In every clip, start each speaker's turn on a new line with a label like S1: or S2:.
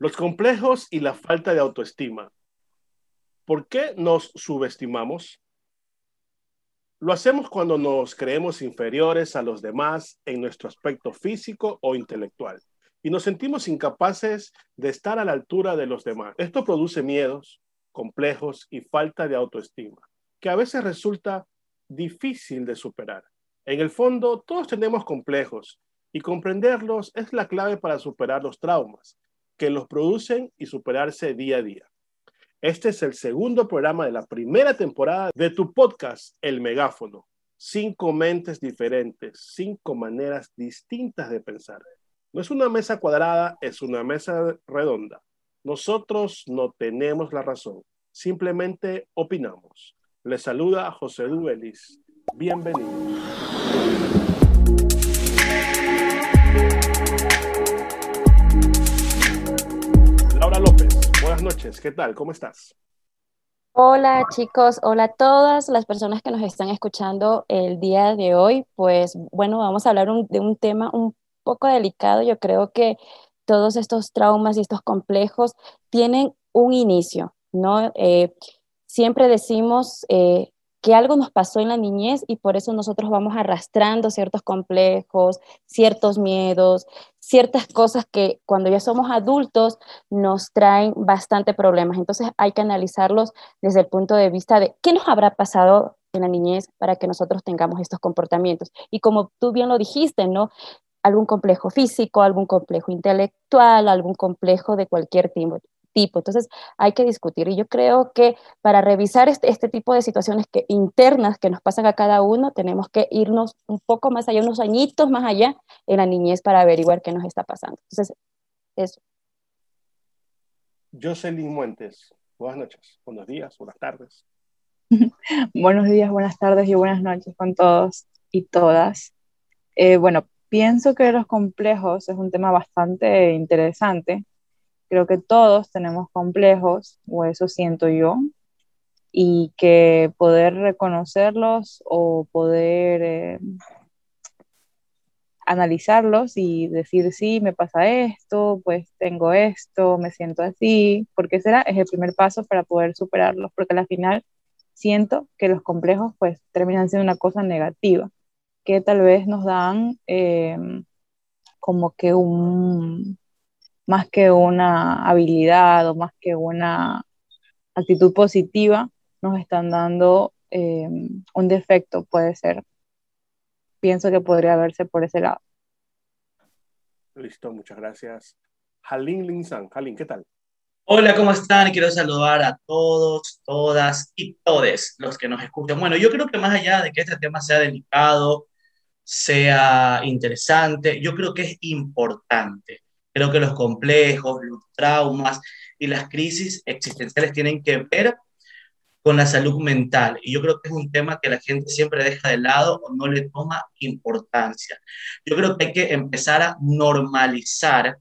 S1: Los complejos y la falta de autoestima. ¿Por qué nos subestimamos? Lo hacemos cuando nos creemos inferiores a los demás en nuestro aspecto físico o intelectual y nos sentimos incapaces de estar a la altura de los demás. Esto produce miedos, complejos y falta de autoestima, que a veces resulta difícil de superar. En el fondo, todos tenemos complejos y comprenderlos es la clave para superar los traumas que los producen y superarse día a día. Este es el segundo programa de la primera temporada de tu podcast, El Megáfono. Cinco mentes diferentes, cinco maneras distintas de pensar. No es una mesa cuadrada, es una mesa redonda. Nosotros no tenemos la razón, simplemente opinamos. Les saluda José Duelis. Bienvenido. Buenas noches. ¿Qué tal? ¿Cómo estás?
S2: Hola chicos, hola a todas las personas que nos están escuchando el día de hoy. Pues bueno, vamos a hablar de un tema un poco delicado. Yo creo que todos estos traumas y estos complejos tienen un inicio, ¿no? Eh, siempre decimos eh, que algo nos pasó en la niñez y por eso nosotros vamos arrastrando ciertos complejos, ciertos miedos, ciertas cosas que cuando ya somos adultos nos traen bastante problemas. Entonces hay que analizarlos desde el punto de vista de qué nos habrá pasado en la niñez para que nosotros tengamos estos comportamientos. Y como tú bien lo dijiste, ¿no? Algún complejo físico, algún complejo intelectual, algún complejo de cualquier tipo, tipo. Entonces hay que discutir y yo creo que para revisar este, este, tipo de situaciones que, internas que nos pasan a cada uno, tenemos que irnos un poco más allá, unos añitos más allá en la niñez para averiguar qué nos está pasando. Entonces, eso.
S1: Jocelyn Muentes, buenas noches, buenos días, buenas tardes.
S3: buenos días, buenas tardes y buenas noches con todos y todas. Eh, bueno, pienso que los complejos es un tema bastante interesante Creo que todos tenemos complejos, o eso siento yo, y que poder reconocerlos o poder eh, analizarlos y decir, sí, me pasa esto, pues tengo esto, me siento así, porque será es el primer paso para poder superarlos, porque al final siento que los complejos pues terminan siendo una cosa negativa, que tal vez nos dan eh, como que un, más que una habilidad o más que una actitud positiva, nos están dando eh, un defecto, puede ser. Pienso que podría verse por ese lado.
S1: Listo, muchas gracias. Jalín Linsan, Jalín, ¿qué tal?
S4: Hola, ¿cómo están? Quiero saludar a todos, todas y todes los que nos escuchan. Bueno, yo creo que más allá de que este tema sea delicado, sea interesante, yo creo que es importante Creo que los complejos, los traumas y las crisis existenciales tienen que ver con la salud mental. Y yo creo que es un tema que la gente siempre deja de lado o no le toma importancia. Yo creo que hay que empezar a normalizar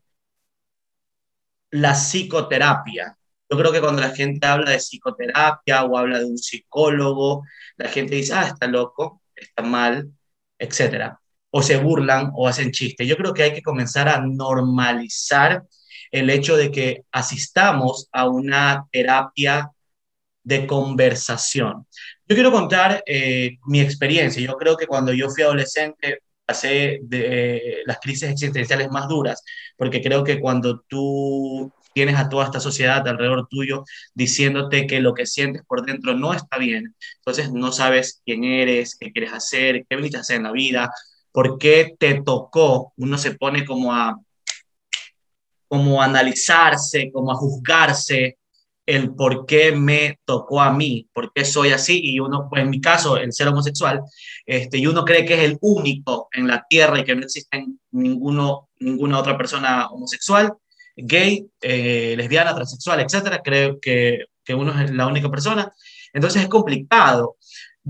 S4: la psicoterapia. Yo creo que cuando la gente habla de psicoterapia o habla de un psicólogo, la gente dice, ah, está loco, está mal, etcétera o se burlan o hacen chistes. Yo creo que hay que comenzar a normalizar el hecho de que asistamos a una terapia de conversación. Yo quiero contar eh, mi experiencia. Yo creo que cuando yo fui adolescente pasé de las crisis existenciales más duras, porque creo que cuando tú tienes a toda esta sociedad alrededor tuyo diciéndote que lo que sientes por dentro no está bien, entonces no sabes quién eres, qué quieres hacer, qué viniste a hacer en la vida, por qué te tocó, uno se pone como a, como analizarse, como a juzgarse el por qué me tocó a mí, por qué soy así, y uno, pues en mi caso, el ser homosexual, este, y uno cree que es el único en la tierra y que no existe ninguno, ninguna otra persona homosexual, gay, eh, lesbiana, transexual, etcétera, creo que, que uno es la única persona. Entonces es complicado.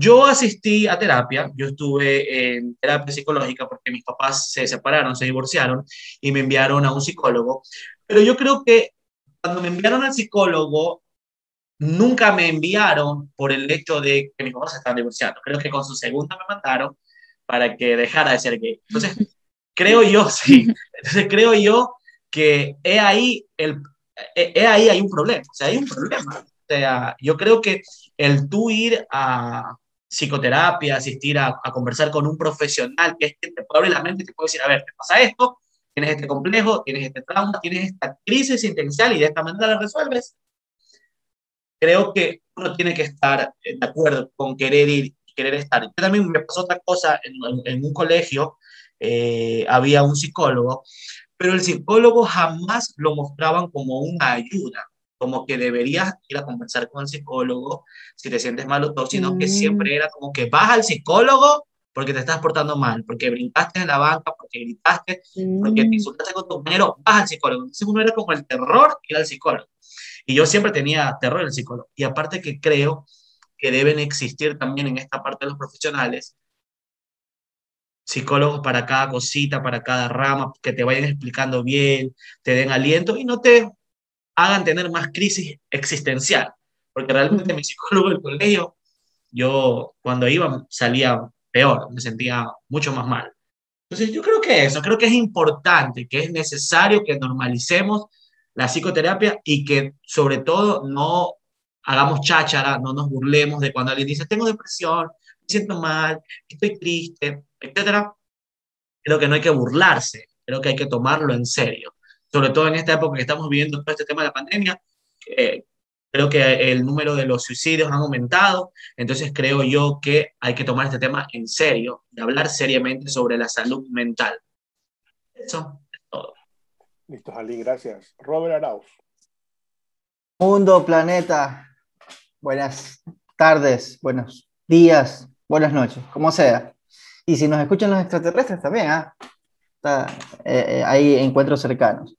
S4: Yo asistí a terapia, yo estuve en terapia psicológica porque mis papás se separaron, se divorciaron y me enviaron a un psicólogo, pero yo creo que cuando me enviaron al psicólogo, nunca me enviaron por el hecho de que mis papás se estaban divorciando. Creo que con su segunda me mandaron para que dejara de ser gay. Entonces, creo yo, sí, entonces creo yo que he ahí el, eh, ahí hay un problema, o sea, hay un problema. O sea, yo creo que el tú ir a psicoterapia, asistir a, a conversar con un profesional que es que te puede abrir la mente y te puede decir, a ver, te pasa esto, tienes este complejo, tienes este trauma, tienes esta crisis existencial y de esta manera la resuelves. Creo que uno tiene que estar de acuerdo con querer ir y querer estar. Yo también me pasó otra cosa en, en, un colegio, eh, había un psicólogo, pero el psicólogo jamás lo mostraban como una ayuda, como que deberías ir a conversar con el psicólogo si te sientes mal o todo, sino que siempre era como que vas al psicólogo porque te estás portando mal, porque brincaste en la banca, porque gritaste, porque te insultaste con tu compañero, vas al psicólogo. Entonces uno era como el terror ir al psicólogo. Y yo siempre tenía terror el psicólogo. Y aparte que creo que deben existir también en esta parte de los profesionales psicólogos para cada cosita, para cada rama, que te vayan explicando bien, te den aliento y no te hagan tener más crisis existencial. Porque realmente mi psicólogo del colegio, yo cuando iba salía peor, me sentía mucho más mal. Entonces yo creo que eso, creo que es importante, que es necesario que normalicemos la psicoterapia y que sobre todo no hagamos cháchara, no nos burlemos de cuando alguien dice, tengo depresión, me siento mal, estoy triste, etcétera, creo que no hay que burlarse, creo que hay que tomarlo en serio. Sobre todo en esta época que estamos viviendo todo este tema de la pandemia, eh, creo que el número de los suicidios han aumentado, entonces creo yo que hay que tomar este tema en serio y hablar seriamente sobre la salud mental. Eso es todo.
S1: Listo, Jalín, gracias. Robert Arauz.
S5: Mundo, planeta, buenas tardes, buenos días, buenas noches, como sea. Y si nos escuchan los extraterrestres también, ¿ah? Eh, eh, hay encuentros cercanos.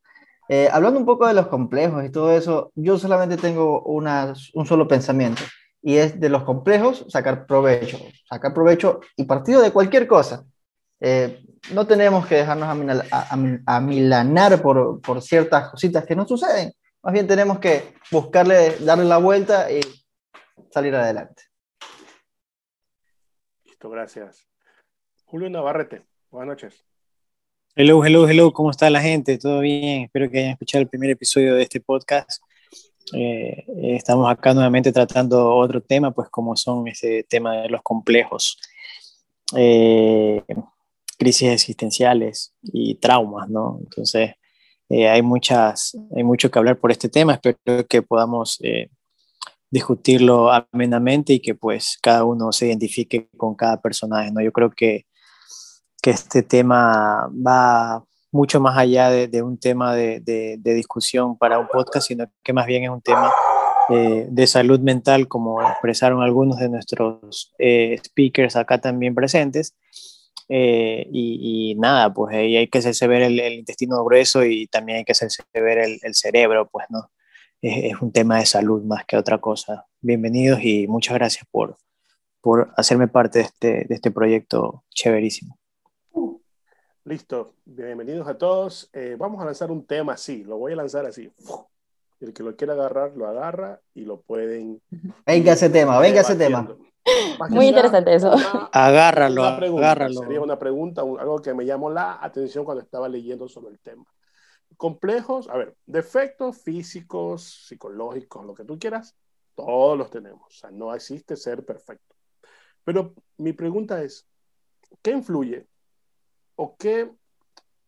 S5: Eh, hablando un poco de los complejos y todo eso, yo solamente tengo una, un solo pensamiento y es de los complejos sacar provecho, sacar provecho y partido de cualquier cosa. no tenemos que dejarnos amilanar por, por ciertas cositas que no suceden, más bien tenemos que buscarle, darle la vuelta y salir adelante.
S1: Listo, gracias. Julio Navarrete, buenas noches.
S6: Hello, hello, hello, ¿cómo está la gente? ¿Todo bien? Espero que hayan escuchado el primer episodio de este podcast. Eh, estamos acá nuevamente tratando otro tema, pues como son ese tema de los complejos, eh, crisis existenciales y traumas, ¿no? Entonces, eh, hay, muchas, hay mucho que hablar por este tema, espero que podamos discutirlo amenamente y que pues cada uno se identifique con cada personaje, ¿no? Yo creo que que este tema va mucho más allá de, un tema de, discusión para un podcast, sino que más bien es un tema eh, de salud mental, como expresaron algunos de nuestros eh, speakers acá también presentes. Eh, y, nada, pues ahí hay que hacerse ver el, intestino grueso y también hay que hacerse ver el, cerebro, pues no. Es, es, un tema de salud más que otra cosa. Bienvenidos y muchas gracias por, por hacerme parte de este, de este proyecto chéverísimo.
S1: Listo, bienvenidos a todos. Eh, vamos a lanzar un tema así, lo voy a lanzar así. El que lo quiera agarrar, lo agarra y lo pueden.
S5: Venga ese tema, venga ese tema.
S2: Muy interesante eso.
S6: agárralo, agárralo.
S1: Sería una pregunta, algo que me llamó la atención cuando estaba leyendo sobre el tema. Complejos, a ver, defectos físicos, psicológicos, lo que tú quieras, todos los tenemos. O sea, no existe ser perfecto. Pero mi pregunta es, ¿qué influye o qué,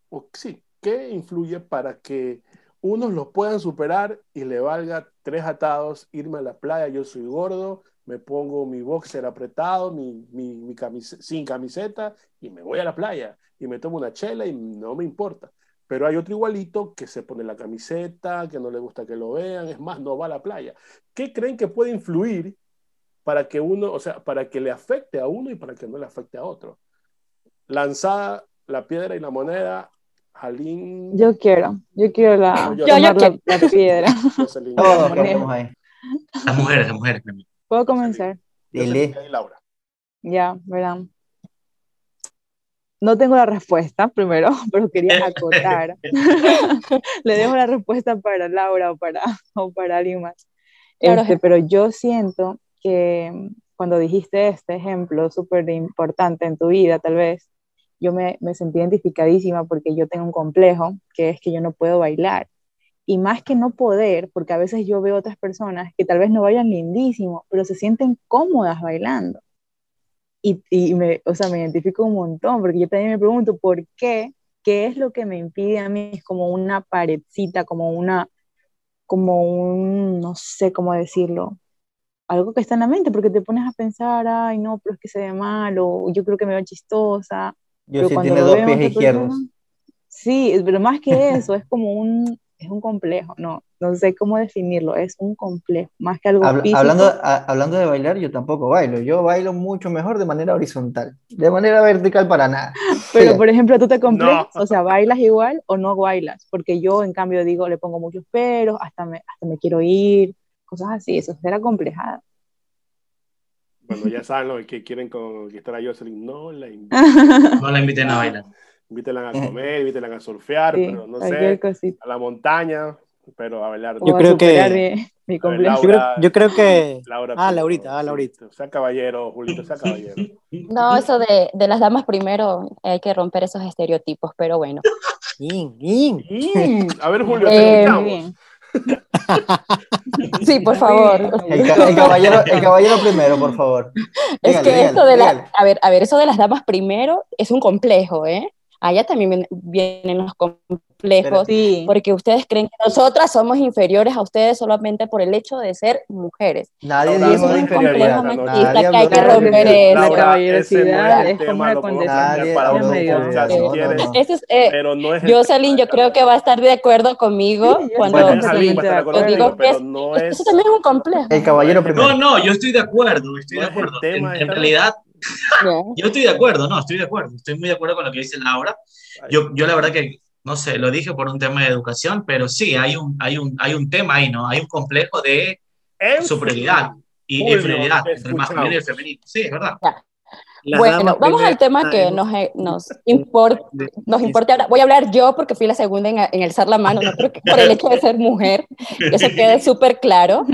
S1: o sí, qué influye para que unos lo puedan superar y le valga tres atados irme a la playa, yo soy gordo, me pongo mi boxer apretado, mi, mi, sin camiseta y me voy a la playa y me tomo una chela y no me importa. Pero hay otro igualito que se pone la camiseta, que no le gusta que lo vean, es más, no va a la playa. ¿Qué creen que puede influir para que uno, o sea, para que le afecte a uno y para que no le afecte a otro? Lanzada la piedra y la moneda. Jalín.
S3: Yo quiero, yo quiero la,
S2: yo, yo, la,
S3: la, piedra.
S5: Todos ahí.
S4: Las mujeres, las mujeres.
S3: ¿Puedo comenzar?
S5: Dile.
S1: Laura.
S3: Ya, verán. No tengo la respuesta primero, pero quería acotar. Le dejo la respuesta para Laura o para, o para alguien más. Este, pero yo siento que cuando dijiste este ejemplo súper importante en tu vida, tal vez, yo me, me sentí identificadísima porque yo tengo un complejo, que es que yo no puedo bailar. Y más que no poder, porque a veces yo veo otras personas que tal vez no bailan lindísimo, pero se sienten cómodas bailando. Y, y me, o sea, me identifico un montón, porque yo también me pregunto, ¿por qué? ¿Qué es lo que me impide a mí? Es como una paredcita, como una, como un, no sé cómo decirlo, algo que está en la mente, porque te pones a pensar, ay, no, pero es que se ve mal, o yo creo que me veo chistosa.
S5: Yo
S3: pero
S5: sí
S3: cuando
S5: tiene dos pies izquierdos.
S3: persona- Sí, pero más que eso, es como un, es un complejo, no, no sé cómo definirlo, es un complejo, más que algo
S5: Habla-
S3: físico.
S5: hablando, a- hablando de bailar, yo tampoco bailo. Yo bailo mucho mejor de manera horizontal. De manera vertical para nada.
S3: Pero,
S5: Siga.
S3: por ejemplo, tú te complejas,
S1: No.
S3: o sea, bailas igual o no bailas, porque yo, en cambio, digo, le pongo muchos peros, hasta me, hasta me quiero ir, cosas así, eso será complejada.
S1: Bueno, ya saben lo que quieren conquistar a Jocelyn. No la inviten,
S4: No la inviten a bailar.
S1: invítenla a comer, invítenla a surfear,
S3: Sí,
S1: pero no sé,
S3: cosita.
S1: a la montaña, pero a bailar.
S6: Yo creo que-
S3: mi, mi
S1: ver,
S3: complejo.
S6: Yo creo,
S1: Laura-
S6: yo creo que...
S1: Laura
S6: Ah, Laurita, ah. Laurita.
S1: Sea caballero, Julito, sea caballero.
S2: No, eso de, de las damas primero, hay que romper esos estereotipos, pero bueno.
S6: In, in.
S1: Mm, a ver, Julio,
S2: Eh,
S1: te
S3: Muy
S1: escuchamos.
S3: bien.
S2: Sí, por favor.
S5: El, ca- el caballero, el caballero primero, por favor.
S2: Es
S5: Dígale,
S2: que
S5: dígale,
S2: esto de la,
S5: dígale.
S2: a ver, a ver, eso de las damas primero es un complejo, ¿eh? Allá también vienen los complejos,
S3: Sí,
S2: porque ustedes creen que nosotras somos inferiores a ustedes solamente por el hecho de ser mujeres.
S5: Nadie
S1: Laura,
S5: dijo
S2: es
S5: de
S2: un
S5: inferioridad.
S1: Nadie
S2: machista que hay que romper eso.
S3: La caballerosidad
S1: no es
S3: como una condescendencia.
S5: No, no, no.
S1: No el
S2: Jocelyn, yo creo que va a estar de acuerdo conmigo
S3: yo
S2: cuando yo
S3: Yo
S2: digo que
S1: no
S2: eso también es un complejo.
S5: El caballero
S1: No es-
S4: No,
S5: primero.
S4: no, yo estoy de acuerdo, estoy
S1: No
S4: de acuerdo. En, realidad, Yo estoy de acuerdo, no, estoy de acuerdo. Estoy muy de acuerdo con lo que dice Laura. Yo, yo la verdad que, no sé, lo dije por un tema de educación, pero sí, hay un, hay un, hay un tema ahí, ¿no? Hay un complejo de superioridad y inferioridad entre el masculino y el femenino. Sí, es verdad.
S6: Las
S2: Bueno, vamos al tema que nos, nos, impor- nos importa ahora. Voy a hablar yo porque fui la segunda en, en alzar la mano, no creo que por el hecho de ser mujer, que eso quede súper claro.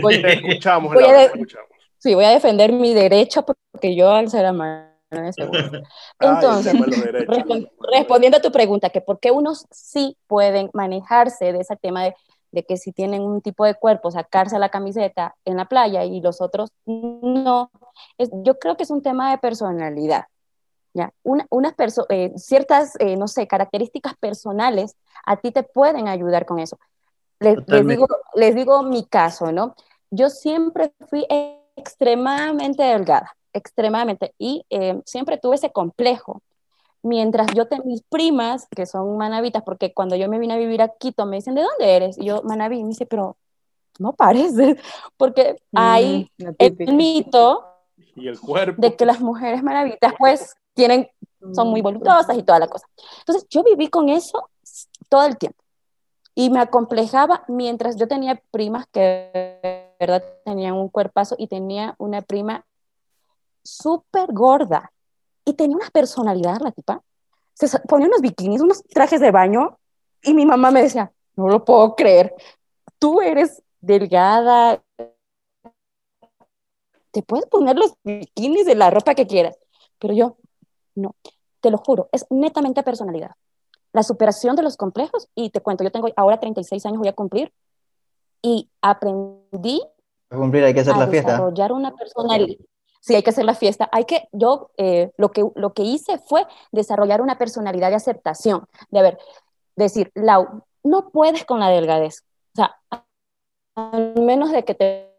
S2: Voy-
S1: Te escuchamos,
S2: voy a
S1: escuchamos.
S2: Sí, voy a defender mi derecho porque yo es seguro.
S1: Ay, el
S2: Entonces,
S1: tema de los derechos.
S2: respon- respondiendo a tu pregunta, que por qué unos sí pueden manejarse de ese tema de, de que si tienen un tipo de cuerpo, sacarse la camiseta en la playa y los otros no, es- yo creo que es un tema de personalidad. ¿ya? Una- unas perso- eh, ciertas, eh, no sé, características personales a ti te pueden ayudar con eso. Les, les digo, les digo mi caso, ¿no? Yo siempre fui extremadamente delgada, extremadamente, y eh, siempre tuve ese complejo. Mientras yo, te, mis primas, que son manavitas, porque cuando yo me vine a vivir a Quito, me dicen, ¿de dónde eres? Y yo, manaví, y me dice, pero no pareces, porque hay
S3: Mm,
S2: el mito
S1: Y el cuerpo.
S2: de que las mujeres maravitas, pues, tienen, son muy voluptuosas y toda la cosa. Entonces, yo viví con eso todo el tiempo. Y me acomplejaba mientras yo tenía primas que verdad tenían un cuerpazo y tenía una prima súper gorda y tenía una personalidad la tipa. Se ponía unos bikinis, unos trajes de baño y mi mamá me decía, no lo puedo creer, tú eres delgada, te puedes poner los bikinis de la ropa que quieras, pero yo no, te lo juro, es netamente personalidad. La superación de los complejos, y te cuento, yo tengo ahora 36 años, voy a cumplir, y aprendí
S5: Para cumplir hay que hacer
S2: a
S5: la fiesta.
S2: desarrollar una personalidad. Sí, hay que hacer la fiesta. Hay que, yo eh, lo, que, lo que hice fue desarrollar una personalidad de aceptación, de ver, decir, Lau, no puedes con la delgadez. O sea, a menos de que te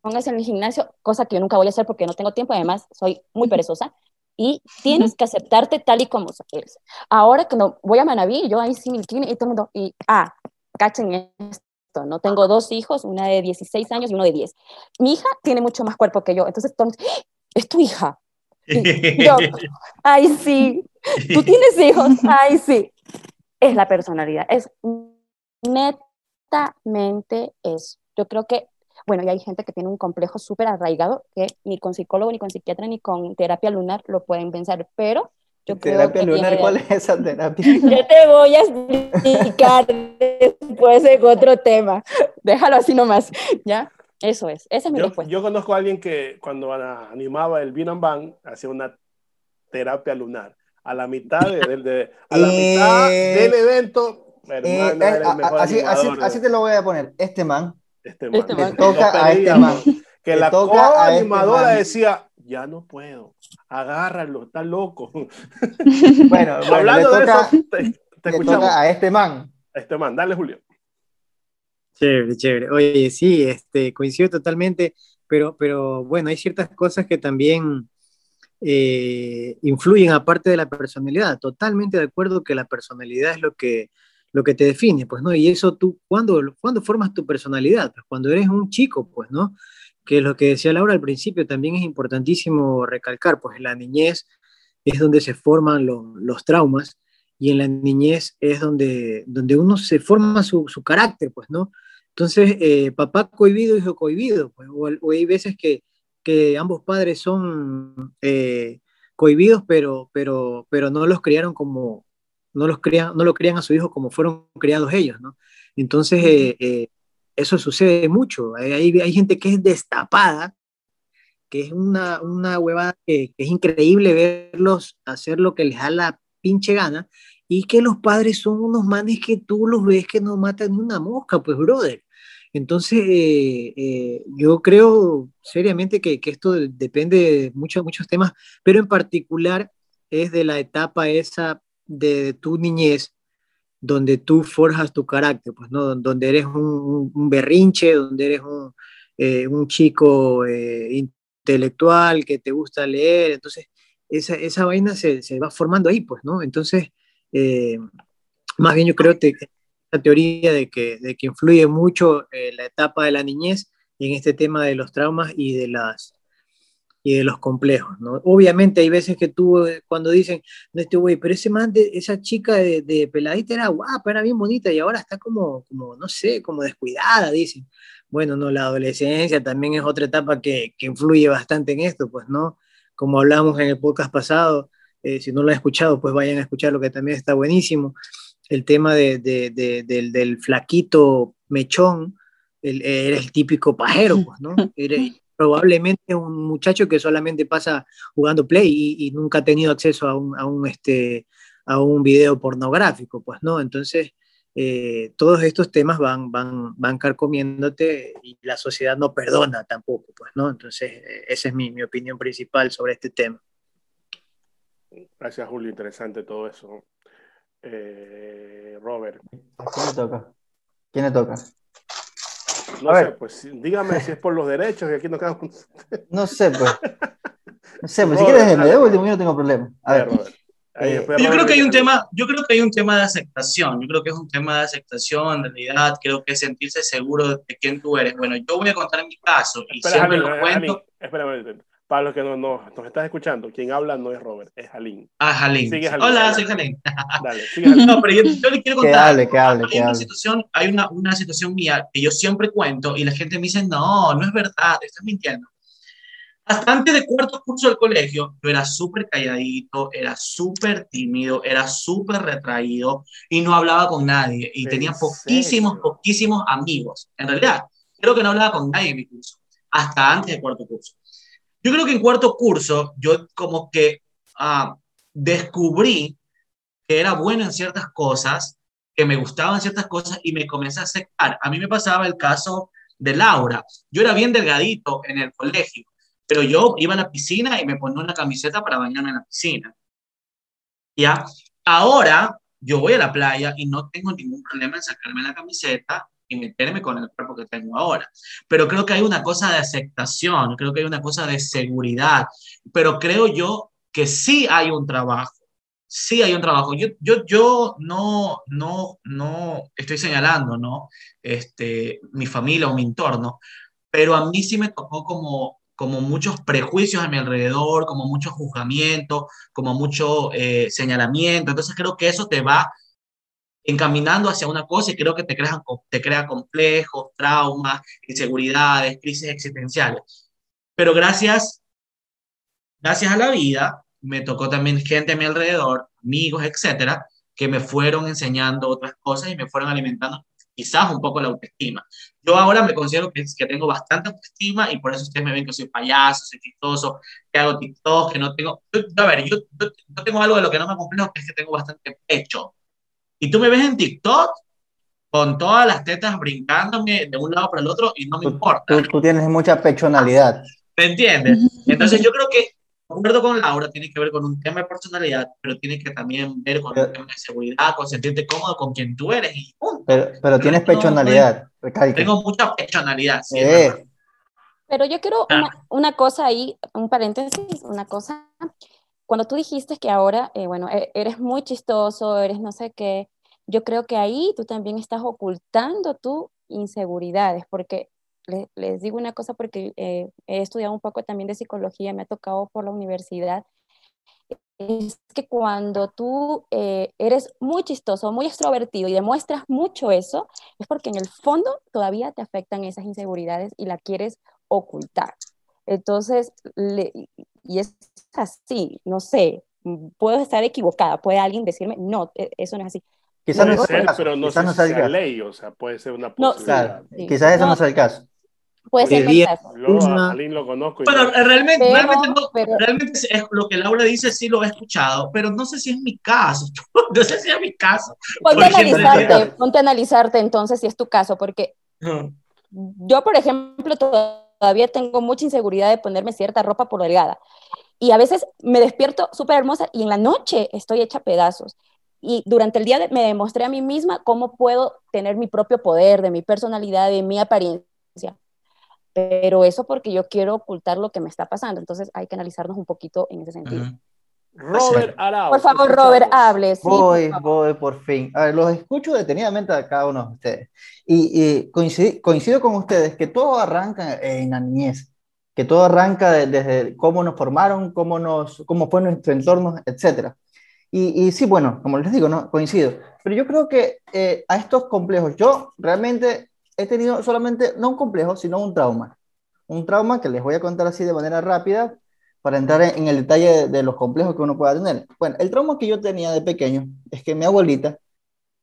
S2: pongas en el gimnasio, cosa que yo nunca voy a hacer porque no tengo tiempo, además soy muy perezosa, y tienes que aceptarte tal y como eres. Ahora que no, voy a Manaví, yo ahí sí, bikini, y todo el mundo, y, ah, cachen esto, ¿no? Tengo dos hijos, una de 16 años y uno de 10. Mi hija tiene mucho más cuerpo que yo, entonces, todos, ¡Ah! es tu hija. Y yo, ay, sí, tú tienes hijos, ay, sí. Es la personalidad, es netamente eso. Yo creo que, bueno, y hay gente que tiene un complejo súper arraigado que ni con psicólogo, ni con psiquiatra, ni con terapia lunar lo pueden vencer, pero yo creo
S5: Terapia
S2: que
S5: lunar, ¿cuál es esa terapia?
S2: Yo te voy a explicar después en otro tema. Déjalo así nomás, ¿ya? Eso es, esa es mi
S1: Yo,
S2: respuesta.
S1: yo conozco a alguien que cuando animaba el Bin and Bang hacía una terapia lunar. A la mitad, de, de- de- a la
S5: Eh.
S1: mitad del evento Hermano,
S5: eh, a- así, así- así te lo voy a poner. Este man,
S1: Este man.
S2: Este
S5: le
S2: man.
S5: toca
S1: No
S5: a este
S1: pedía,
S5: man.
S1: Que
S5: Le
S1: la
S5: toca a este
S1: coanimadora
S5: man.
S1: decía, ya no puedo, agárralo, está loco.
S5: Bueno, bueno, le
S1: Hablando de eso, te, te
S5: le
S1: escuchamos.
S5: toca a este man.
S1: Este man, dale Julio.
S6: Chévere, chévere. Oye, sí, este, coincido totalmente, pero, pero bueno, hay ciertas cosas que también eh, influyen aparte de la personalidad. Totalmente de acuerdo que la personalidad es lo que, lo que te define, pues, ¿no? Y eso tú, ¿cuándo, ¿cuándo formas tu personalidad? Pues cuando eres un chico, pues, ¿no? Que lo que decía Laura al principio, también es importantísimo recalcar, pues la niñez es donde se forman lo- los traumas y en la niñez es donde, donde uno se forma su, su carácter, pues, ¿no? Entonces, eh, papá cohibido, hijo cohibido, pues, o, o hay veces que, que ambos padres son eh, cohibidos, pero, pero, pero no los criaron como, no los crían, no lo crían a su hijo como fueron criados ellos, ¿no? Entonces, eh, eh, eso sucede mucho. Hay, hay, hay gente que es destapada, que es una, una huevada que, que es increíble verlos hacer lo que les da la pinche gana, y que los padres son unos manes que tú los ves que no matan una mosca, pues, brother. Entonces, eh, eh, yo creo seriamente que, que esto depende de muchos, muchos temas, pero en particular es de la etapa esa de, tu niñez, donde tú forjas tu carácter, pues, ¿no? Donde eres un, berrinche, donde eres un, eh, chico eh, intelectual que te gusta leer, entonces esa, esa vaina se, se, va formando ahí, pues, ¿no? Entonces, eh, más bien yo creo que la teoría de que, de que influye mucho la etapa de la niñez en este tema de los traumas y de las y de los complejos, ¿no? Obviamente hay veces que tú eh, cuando dicen, no este güey, pero ese man, de, esa chica de, de, peladita era guapa, era bien bonita y ahora está como, como, no sé, como descuidada, dicen. Bueno, no, la adolescencia también es otra etapa que, que influye bastante en esto, pues, ¿no? Como hablamos en el podcast pasado, eh, si no lo han escuchado, pues vayan a escuchar lo que también está buenísimo el tema de, de, de, del, del, flaquito mechón, el, era el típico pajero, pues, ¿no? Era probablemente un muchacho que solamente pasa jugando play y, y nunca ha tenido acceso a un, a un, este, a un video pornográfico, pues, ¿no? Entonces, eh, todos estos temas van, van, van carcomiéndote y la sociedad no perdona tampoco, pues, ¿no? Entonces, eh, esa es mi, mi opinión principal sobre este tema.
S1: Gracias, Julio. Interesante todo eso. Eh, Robert.
S5: ¿A quién le toca? ¿Quién le toca?
S1: No sé, pues dígame si es por los derechos y aquí no quedamos.
S5: No sé, pues. No sé, pues si quieres desde de último yo no tengo problema. A ver.
S1: Robert. Ahí,
S4: eh, yo creo que hay un tema, yo creo que hay un tema de aceptación, yo creo que es un tema de aceptación, de realidad, creo que es sentirse seguro de quién tú eres. Bueno, yo voy a contar mi caso y
S1: espera,
S4: siempre lo cuento.
S1: Espera, para los que no, no, nos estás escuchando, quien habla no es Robert, es Jalín.
S4: Ah, Jalín.
S1: Sigue, Jalín
S4: Hola, soy Jalín.
S1: Dale, sigue Jalín.
S4: No, pero yo, yo le quiero contar.
S5: Que hable, que hable,
S4: hay
S5: que
S4: una
S5: hable.
S4: situación, hay una, una situación mía que yo siempre cuento y la gente me dice, no, no es verdad, estás mintiendo. Hasta antes de cuarto curso del colegio, yo era súper calladito, era súper tímido, era súper retraído y no hablaba con nadie. Y
S1: ¿En
S4: tenía poquísimos,
S1: serio?
S4: poquísimos amigos. En realidad, creo que no hablaba con nadie en mi curso, hasta antes de cuarto curso. Yo creo que en cuarto curso, yo como que ah, descubrí que era bueno en ciertas cosas, que me gustaban ciertas cosas y me comencé a aceptar. A mí me pasaba el caso de Laura. Yo era bien delgadito en el colegio, pero yo iba a la piscina y me ponía una camiseta para bañarme en la piscina. ¿Ya? Ahora yo voy a la playa y no tengo ningún problema en sacarme la camiseta y meterme con el cuerpo que tengo ahora. Pero creo que hay una cosa de aceptación, creo que hay una cosa de seguridad, pero creo yo que sí hay un trabajo, sí hay un trabajo. Yo, yo, yo no, no, no estoy señalando, ¿no? Este, mi familia o mi entorno, pero a mí sí me tocó como, como muchos prejuicios a mi alrededor, como mucho juzgamiento, como mucho eh, señalamiento. Entonces creo que eso te va encaminando hacia una cosa y creo que te, te crea complejos, traumas, inseguridades, crisis existenciales. Pero gracias, gracias a la vida, me tocó también gente a mi alrededor, amigos, etcétera, que me fueron enseñando otras cosas y me fueron alimentando quizás un poco la autoestima. Yo ahora me considero que, que tengo bastante autoestima y por eso ustedes me ven que soy payaso, soy chistoso, que hago TikTok, que no tengo... Yo, a ver, yo, yo, yo, tengo algo de lo que no me complejo, que es que tengo bastante pecho. Y tú me ves en TikTok con todas las tetas brincándome de un lado para el otro y no me
S5: Tú,
S4: importa.
S5: tú- tú tienes mucha pechonalidad.
S4: ¿Me entiendes? Entonces yo creo que, de acuerdo con Laura, tiene que ver con un tema de personalidad, pero tiene que también ver con un tema de seguridad, con sentirte cómodo con quien tú eres. Y punto.
S5: Pero, pero tienes
S4: No,
S5: pechonalidad.
S4: Tengo mucha personalidad. sí, es
S5: Eh.
S2: Pero yo quiero
S4: Ah.
S2: una, una cosa ahí, un paréntesis, una cosa. Cuando tú dijiste que ahora, eh, bueno, e- eres muy chistoso, eres no sé qué, yo creo que ahí tú también estás ocultando tus inseguridades, porque le- les digo una cosa, porque eh, he estudiado un poco también de psicología, me ha tocado por la universidad, es que cuando tú eh, eres muy chistoso, muy extrovertido y demuestras mucho eso, es porque en el fondo todavía te afectan esas inseguridades y la quieres ocultar. Entonces, le- y es así, no sé, puedo estar equivocada, puede alguien decirme, no, e- eso no es así.
S5: quizás no el caso,
S1: pero no
S5: quizás no sea el caso.
S1: ley, o sea, puede ser una
S2: No,
S1: posibilidad.
S5: Claro,
S2: Sí.
S5: quizás ese no
S2: No.
S5: sea el caso.
S2: Puede ser el caso.
S1: Yo a
S6: Una-
S1: Alin lo conozco. y no-
S4: eh, realmente,
S2: Pero-
S4: realmente, no-
S2: pero-
S4: realmente es lo que Laura dice, sí lo he escuchado, pero no sé si es mi caso. No sé si es mi caso.
S2: Ponte a analizarte, ponte a analizarte entonces si es tu caso, porque yo, por ejemplo, todavía tengo mucha inseguridad de ponerme cierta ropa por delgada. Y a veces me despierto súper hermosa y en la noche estoy hecha pedazos. Y durante el día me demostré a mí misma cómo puedo tener mi propio poder, de mi personalidad, de mi apariencia. Pero eso porque yo quiero ocultar lo que me está pasando. Entonces hay que analizarnos un poquito en ese sentido.
S4: Ujú.
S1: Robert Arau.
S2: Por favor, Robert, hable. sí, por
S5: Voy,
S2: favor.
S5: voy por fin. A ver, los escucho detenidamente a cada uno de ustedes. Y, y coincido, coincido con ustedes que todo arranca en la niñez, que todo arranca de- desde cómo nos formaron, cómo, nos, cómo fue nuestro entorno, etc. Y, y sí, bueno, como les digo, no coincido. Pero yo creo que eh, a estos complejos, yo realmente he tenido solamente, no un complejo, sino un trauma. Un trauma que les voy a contar así de manera rápida para entrar en, el detalle de, los complejos que uno pueda tener. Bueno, el trauma que yo tenía de pequeño es que mi abuelita,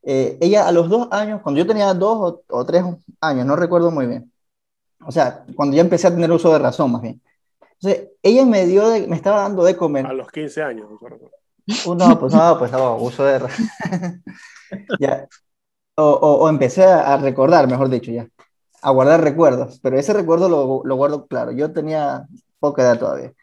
S5: eh, ella a los dos años, cuando yo tenía dos o tres años, no recuerdo muy bien, o sea, cuando ya empecé a tener uso de razón más bien, entonces ella me dio, de- me estaba dando de comer
S1: A los 15 años.
S5: Uh, No, pues no, pues no, uso de razón. ya. O, o- o empecé a, recordar, mejor dicho, ya. A guardar recuerdos, pero ese recuerdo lo, lo guardo claro. Yo tenía poca edad todavía.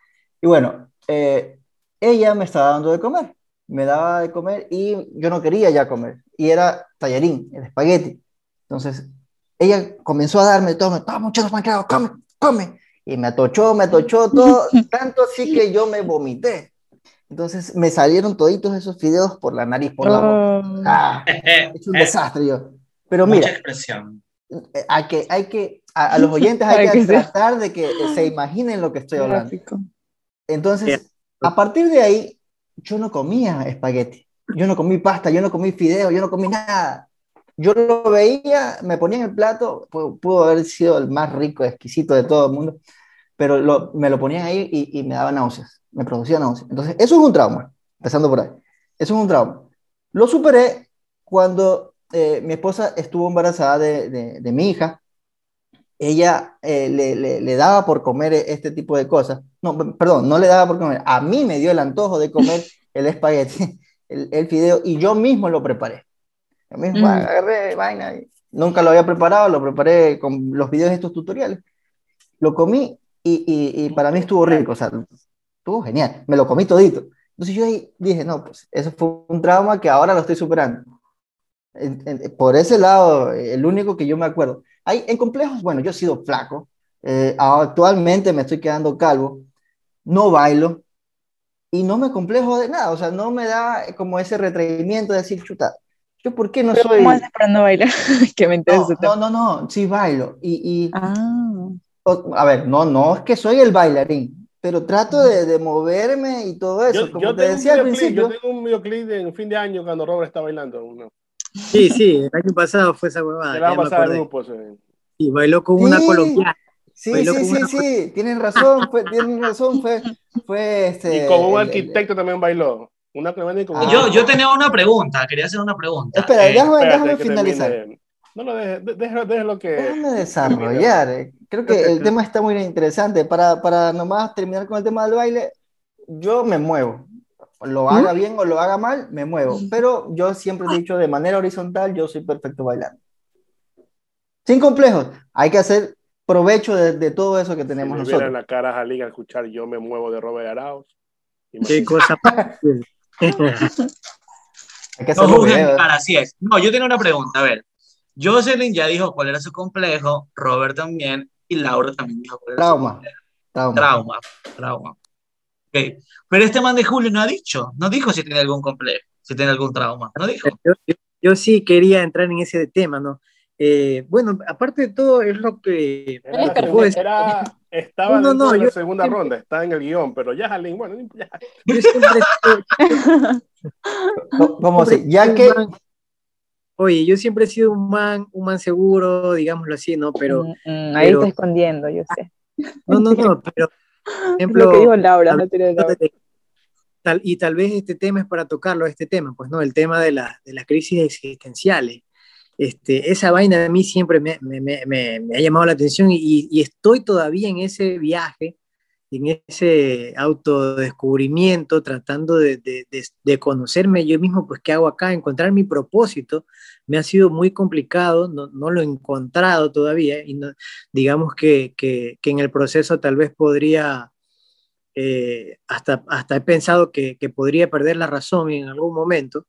S5: Y bueno, eh, ella me estaba dando de comer. Me daba de comer y yo no quería ya comer. Y era tallarín, el espagueti. Entonces, ella comenzó a darme todo, toma mucho manchado, come, come. Y me atochó, me atochó todo, tanto así que yo me vomité. Entonces me salieron toditos esos fideos por la nariz, por la boca.
S3: Oh.
S5: Ah, es un desastre yo. Pero
S4: Mucha
S5: mira,
S4: expresión.
S5: eh, hay que, hay que, a, a los oyentes hay que tratar de que se imaginen lo que estoy hablando.
S3: Gráfico.
S5: Entonces, a partir de ahí, yo no comía espagueti, yo no comí pasta, yo no comí fideo, yo no comí nada. Yo lo veía, me ponía en el plato, pu- pudo haber sido el más rico, exquisito de todo el mundo, pero lo- me lo ponían ahí y, y me daba náuseas, me producía náuseas. Entonces, eso es un trauma, empezando por ahí. Eso es un trauma. Lo superé cuando eh, mi esposa estuvo embarazada de, de- de mi hija. Ella eh, le, le- le daba por comer este tipo de cosas. No, perdón, no le daba por comer. A mí me dio el antojo de comer el espagueti, el, el fideo, y yo mismo lo preparé. Mismo
S3: Mm.
S5: agarré vaina. y nunca lo había preparado, lo preparé con los videos de estos tutoriales. Lo comí y, y- y para mí estuvo rico, o sea, estuvo genial. Me lo comí todito. Entonces yo ahí dije, no, pues eso fue un trauma que ahora lo estoy superando. En- en- por ese lado, el único que yo me acuerdo. Hay, en complejos, bueno, yo he sido flaco. eh, actualmente me estoy quedando calvo. No bailo. Y no me complejo de nada. O sea, no me da como ese retraimiento de decir, chuta, ¿yo por qué no
S3: Pero
S5: soy...?
S3: ¿Cómo haces para no bailar? que me interesa
S5: No, no, no, no, sí bailo. Y, y
S3: Ah.
S5: o- a ver, no, no es que soy el bailarín, pero trato de, de moverme y todo eso.
S1: Yo,
S5: Como
S1: yo
S5: te decía al principio,
S1: yo tengo un videoclip de en fin de año cuando Robert está bailando. Una,
S6: Sí, sí, el año pasado fue esa huevada.
S1: se la va
S6: ya
S1: a
S6: me
S1: pasar al
S6: acordé.
S1: grupo. ese.
S6: Y bailó con una
S5: Sí.
S6: colombiana.
S5: sí,
S6: bailó
S5: sí, sí,
S6: una-
S5: sí, tienen razón, fue, tienen razón, fue, fue este...
S1: Y con un
S5: el- el-
S1: arquitecto también bailó. Una y con
S5: Ah.
S4: Yo, yo tenía una pregunta, quería hacer una pregunta.
S5: Espera,
S4: Eh,
S5: déjame,
S1: Espérate
S5: déjame finalizar.
S1: termine. No lo dejes, de- déjalo, déjalo que.
S5: Déjame desarrollar. eh. Creo que el tema está muy interesante. Para, para nomás terminar con el tema del baile, yo me muevo. lo haga bien o lo haga mal, me muevo. Pero yo siempre he dicho de manera horizontal, yo soy perfecto bailando. Sin complejos, hay que hacer provecho de, de todo eso que tenemos
S1: si me
S5: nosotros.
S1: en la cara a escuchar Yo me muevo de Robert Arauz.
S6: Qué cosa.
S5: Hay que
S4: No juzguen cara, así es. No, yo tengo una pregunta, a ver. Jocelyn ya dijo cuál era su complejo, Robert también, y Laura también dijo cuál era su
S5: Trauma.
S4: complejo.
S5: Trauma.
S4: Trauma, trauma. Ok. Pero este man de Julio no ha dicho, no dijo si tiene algún complejo, si tiene algún trauma, no dijo.
S6: yo, yo- yo sí quería entrar en ese tema, ¿no? Eh, bueno, aparte de todo, es lo que...
S1: Era,
S6: lo que puedo decir.
S1: era- estaba
S6: No, no,
S1: dentro
S6: no,
S1: de la segunda ronda, está en el guion, pero ya Jalín, bueno, ya.
S6: Yo siempre he sido-
S5: Co- ¿Cómo así?
S6: siempre he
S5: Ya que
S6: man- oye, yo siempre he sido un man, un man seguro, digámoslo así, ¿no? Pero,
S3: Mm, mm, ahí
S6: pero-
S3: está escondiendo, yo sé.
S6: no, no, no, pero, por ejemplo,
S3: lo que dijo Laura, no tiene Laura.
S6: tal, y tal vez este tema es para tocarlo, este tema, pues, ¿no? El tema de, la, de las crisis existenciales. Este, esa vaina a mí siempre me, me, ha llamado la atención y, estoy todavía en ese viaje, en ese autodescubrimiento, tratando de, de, de, conocerme yo mismo, pues qué hago acá, encontrar mi propósito. Me ha sido muy complicado, no, lo he encontrado todavía y digamos que, que, en el proceso tal vez podría eh, hasta, hasta he pensado que, podría perder la razón en algún momento,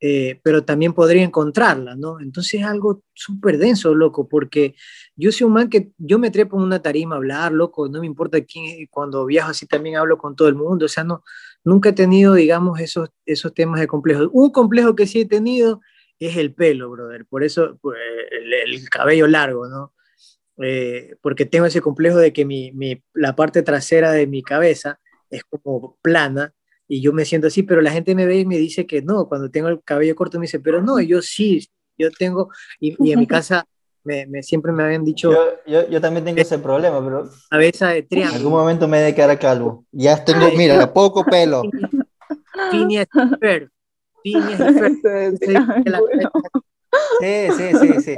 S6: eh, pero también podría encontrarla, ¿no? Entonces es algo súper denso, loco, porque yo soy un man que yo me trepo en una tarima a hablar, loco, no me importa quién, cuando viajo así también hablo con todo el mundo, o sea, no, nunca he tenido, digamos, esos, esos temas de complejos. Un complejo que sí he tenido es el pelo, brother, por eso pues, el, el cabello largo, ¿no? Eh, porque tengo ese complejo de que mi, la parte trasera de mi cabeza es como plana y yo me siento así, pero la gente me ve y me dice que no, cuando tengo el cabello corto me dice, pero no, yo sí, yo tengo, y, y en mi casa me, me, siempre me habían dicho...
S5: Yo, yo, yo también tengo ese problema, pero...
S6: Cabeza de triángulo.
S5: En algún momento me he de quedar calvo. Ya tengo,
S6: Ay,
S5: mira, poco pelo.
S6: Phineas Fer. Phineas Fer.
S5: Sí, sí, sí, sí.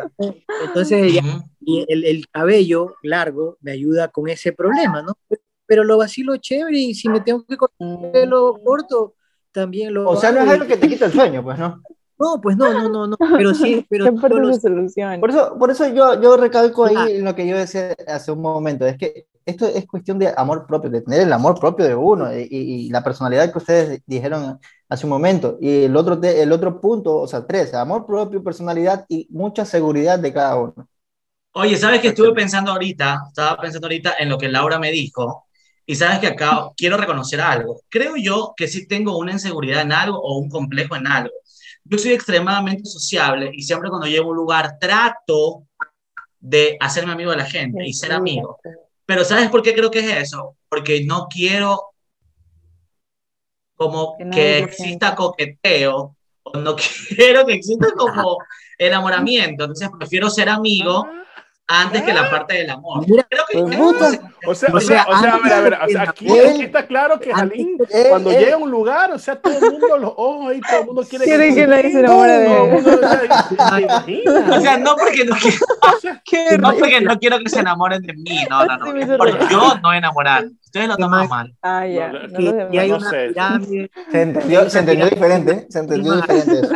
S6: Entonces, ya, y el, el, cabello largo me ayuda con ese problema, ¿no? Pero lo vacilo chévere y si me tengo que cortar el pelo corto, también lo
S5: O sea, no es algo que te quita el sueño, pues, ¿no?
S6: No, pues no, no, no, no, pero sí, pero...
S3: ¿Qué solución?
S5: Por eso, por eso yo, yo recalco ahí ah. lo que yo decía hace un momento, es que esto es cuestión de amor propio, de tener el amor propio de uno y, y, y la personalidad que ustedes dijeron hace un momento. Y el otro, el otro punto, o sea, tres, amor propio, personalidad y mucha seguridad de cada uno.
S4: Oye, ¿sabes que estuve pensando ahorita? Estaba pensando ahorita en lo que Laura me dijo. Y sabes que acá quiero reconocer algo. Creo yo que sí tengo una inseguridad en algo o un complejo en algo. Yo soy extremadamente sociable y siempre cuando llego a un lugar trato de hacerme amigo de la gente y ser amigo. Pero ¿sabes por qué creo que es eso? Porque no quiero como que, que exista coqueteo o no quiero que exista como enamoramiento. Entonces prefiero ser amigo antes que la parte del amor.
S5: Mira,
S4: Creo que,
S5: pues, puta.
S1: O sea, o sea, o sea, a ver, a ver, o sea, aquí, aquí está claro que Jalín, cuando
S5: él,
S1: llega a un lugar, o sea, todo el mundo, los ojos ahí, todo el mundo quiere
S3: que, que enamore de él.
S4: O sea, no porque no quiero, no porque no quiero que se enamoren de mí, no, no, no, es por yo no enamorar. Ustedes lo toman mal.
S3: Ah, ya.
S6: No, no, que, que hay
S1: no
S6: una
S1: sé.
S6: pirámide.
S5: Se entendió, se entendió diferente, se entendió diferente.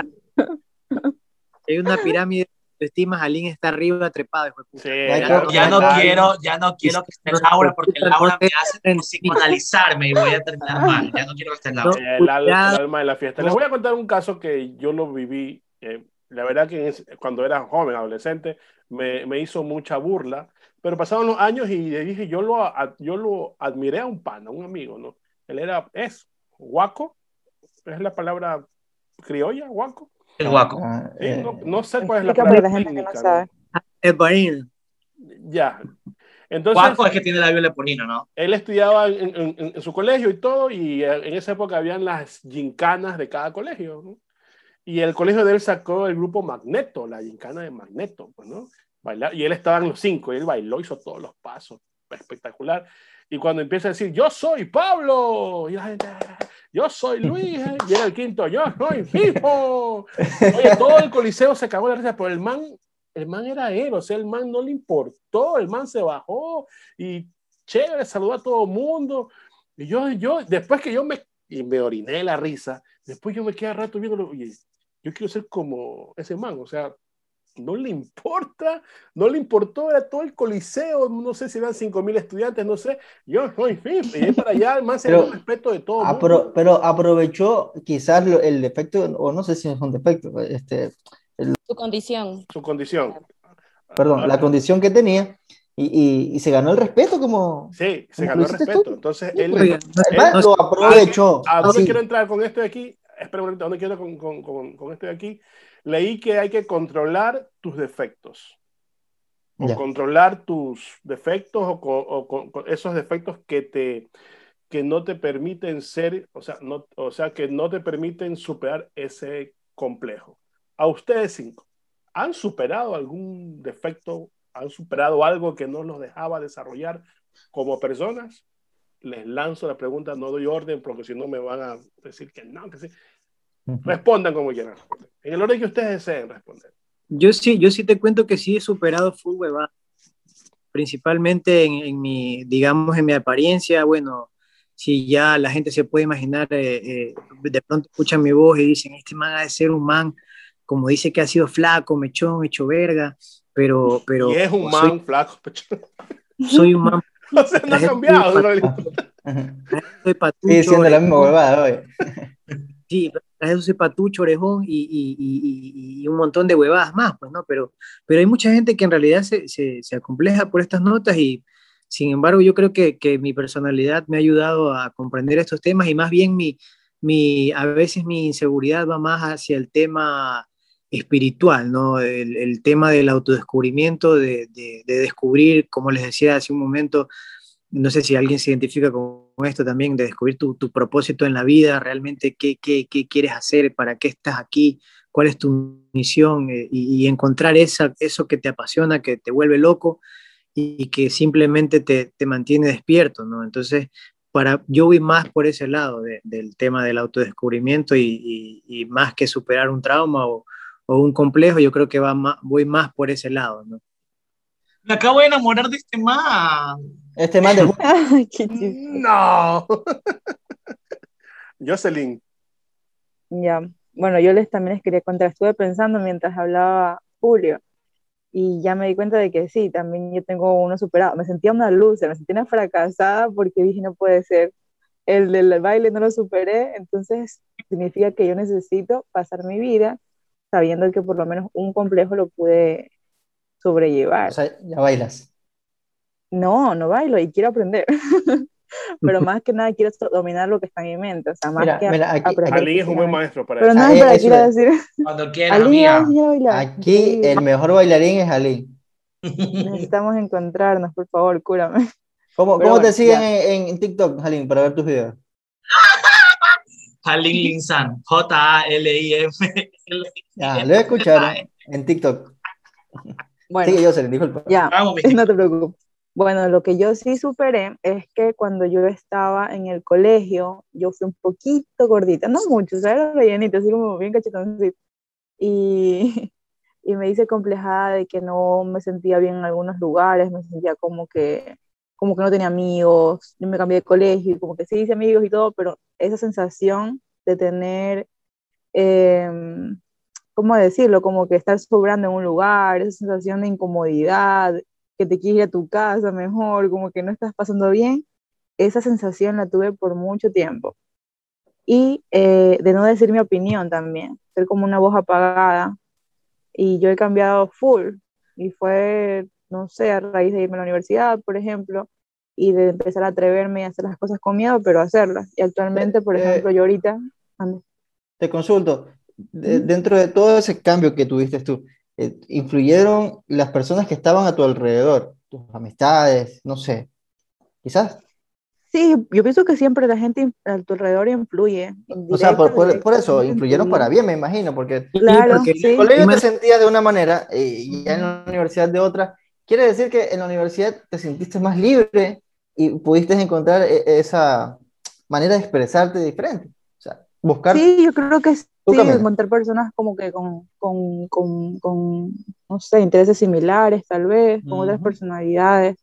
S6: Hay una pirámide estimas Alín está arriba trepado.
S1: Sí,
S4: ya, ya, ya, no quiero, ya no quiero que esté Laura porque Laura me hace psicoanalizarme y voy a terminar mal. Ya no quiero que esté Laura.
S1: El, el, alma de la fiesta. Les voy a contar un caso que yo lo viví. Eh, la verdad que cuando era joven, adolescente, me, me, hizo mucha burla. Pero pasaron los años y le dije, yo lo, yo lo admiré a un pana, a un amigo, ¿no? Él era, es, guaco, es la palabra criolla, guaco.
S4: El guaco.
S1: Sí, no, no, sé cuál es la
S3: palabra la gente técnica, que no sabe.
S6: ¿no? El barino.
S1: Ya. Entonces,
S4: guaco es que tiene labio leporino, ¿no?
S1: Él estudiaba en, en, en, su colegio y todo, y en esa época habían las gincanas de cada colegio, ¿no? Y el colegio de él sacó el grupo Magneto, la gincana de Magneto, pues, ¿no? Bailar, y él estaba en los cinco, y él bailó, hizo todos los pasos, espectacular. Y cuando empieza a decir, yo soy Pablo, y la gente, yo soy Luis, ¿eh? y era el quinto, yo soy Fijo. Todo el coliseo se cagó de risa, pero el man, el man era él, o sea, el man no le importó, el man se bajó y chévere, saludó a todo el mundo. Y yo, yo, después que yo me y me oriné la risa. Después yo me quedé rato viéndolo, oye, yo quiero ser como ese man, o sea, no le importa, no le importó a todo el coliseo, no sé si eran 5 mil estudiantes, no sé, yo, en fin, y para allá, más
S5: Pero-
S1: el respeto de todo.
S5: Apro- pero aprovechó quizás lo- el defecto, o no sé si es un defecto, este,
S2: Tu condición.
S1: su condición.
S5: perdón, la condición que tenía y, y- y se ganó el respeto como...
S1: Sí, se
S5: Como
S1: ganó el respeto.
S5: tú.
S1: Entonces,
S5: Sí,
S1: él,
S6: sé,
S5: lo aprovechó.
S1: ¿A dónde quiero entrar con esto de aquí? Espera un momento, ¿a dónde quiero con, con, con, con esto de aquí? Leí que hay que controlar tus defectos. O controlar tus defectos o, esos defectos que te que no te permiten ser, o sea, no, o sea, que no te permiten superar ese complejo. A ustedes cinco, ¿han superado algún defecto? ¿Han superado algo que no los dejaba desarrollar como personas? Les lanzo la pregunta, no doy orden porque si no me van a decir que no, que sí. Respondan como quieran. En el orden que ustedes deseen responder.
S6: Yo sí, yo sí te cuento que sí he superado full huevada. Principalmente en, en mi, digamos, en mi apariencia, bueno, si ya la gente se puede imaginar, eh, eh, de pronto escuchan mi voz y dicen, este man ha de ser un man, como dice que ha sido flaco, mechón, hecho verga, pero, pero
S1: y es un
S6: soy,
S1: man flaco.
S6: soy un man,
S1: o sea, no ha cambiado. ¿no?
S6: soy patucho,
S5: Sigue siendo la misma
S6: orejón,
S5: huevada, oye.
S6: Sí, tras eso soy patucho, orejón y- y- y- y un montón de huevadas más, pues, ¿no? Pero, pero hay mucha gente que en realidad se, se, se acompleja por estas notas y, sin embargo, yo creo que, que mi personalidad me ha ayudado a comprender estos temas y más bien mi, mi, a veces mi inseguridad va más hacia el tema espiritual, ¿no? El, el tema del autodescubrimiento, de, de, de descubrir, como les decía hace un momento, no sé si alguien se identifica con esto también, de descubrir tu, tu propósito en la vida, realmente qué, qué, qué quieres hacer, para qué estás aquí, cuál es tu misión eh, y, encontrar esa, eso que te apasiona, que te vuelve loco y, que simplemente te, te mantiene despierto, ¿no? Entonces, para, yo voy más por ese lado de- del tema del autodescubrimiento y, y- más que superar un trauma o, o un complejo, yo creo que va más, voy más por ese lado.
S4: Me acabo de enamorar de este man.
S5: Este man de...
S3: Ay, qué chistoso.
S1: No. Jocelyn,
S3: Ya, bueno, yo les también les quería contar, estuve pensando mientras hablaba Julio y ya me di cuenta de que sí, también yo tengo uno superado. Me sentía una luz, me sentía una fracasada porque dije, no puede ser. El del baile no lo superé, entonces significa que yo necesito pasar mi vida sabiendo que por lo menos un complejo lo pude sobrellevar.
S5: O sea, ya bailas.
S3: No, no bailo y quiero aprender. Pero más que nada quiero dominar lo que está en mi mente, o sea, más
S5: Mira,
S3: que
S5: mira, aquí-
S3: aprender
S1: Ali es un buen maestro para
S3: Pero
S1: eso.
S3: no
S5: Ah,
S3: es para
S5: eso
S3: ir a
S5: es.
S3: decir,
S4: Cuando quiera,
S3: Ali,
S4: amiga.
S5: Aquí el mejor bailarín es Ali.
S3: Necesitamos encontrarnos, por favor, cúrame.
S5: ¿Cómo,
S3: Pero
S5: cómo te
S3: bueno,
S5: siguen
S3: ya.
S5: en, en TikTok, Jalín, para ver tus videos?
S4: Jalin Linsan. J-A-L-I-M.
S5: Ya, lo escucharon en TikTok.
S3: Bueno,
S5: disculpa.
S3: ya,
S4: Vamos,
S3: no te preocupes. Bueno, lo que yo sí superé es que cuando yo estaba en el colegio, yo fui un poquito gordita, no mucho, o sea, era rellenita, así como bien cachetoncita. Y, y me hice complejada de que no me sentía bien en algunos lugares, me sentía como que, como que no tenía amigos, yo me cambié de colegio y como que sí hice amigos y todo, pero esa sensación de tener, em, ¿cómo decirlo? Como que estar sobrando en un lugar, esa sensación de incomodidad, que te quieres ir a tu casa mejor, como que no estás pasando bien, esa sensación la tuve por mucho tiempo. Y eh, de no decir mi opinión también, ser como una voz apagada. Y yo he cambiado full. Y fue, no sé, a raíz de irme a la universidad, por ejemplo, y de empezar a atreverme a hacer las cosas con miedo, pero hacerlas. Y actualmente, por
S5: Eh,
S3: ejemplo, yo ahorita... ando-
S5: Te consulto, de- dentro de todo ese cambio que tuviste tú, eh, ¿influyeron las personas que estaban a tu alrededor? Tus amistades, no sé, quizás.
S3: Sí, yo pienso que siempre la gente a tu alrededor influye.
S5: O sea, por, por- por eso, influyeron
S3: influye.
S5: para bien, me imagino, porque
S3: Claro,
S6: porque
S5: en
S3: sí.
S5: el colegio te sentías de una manera eh, y ya en la universidad de otra. Quiere decir que en la universidad te sentiste más libre y pudiste encontrar eh, esa manera de expresarte diferente. Buscar
S3: Sí, yo creo que sí, encontrar personas como que con, con, con, con, no sé, intereses similares tal vez, con otras
S5: Ujú.
S3: personalidades,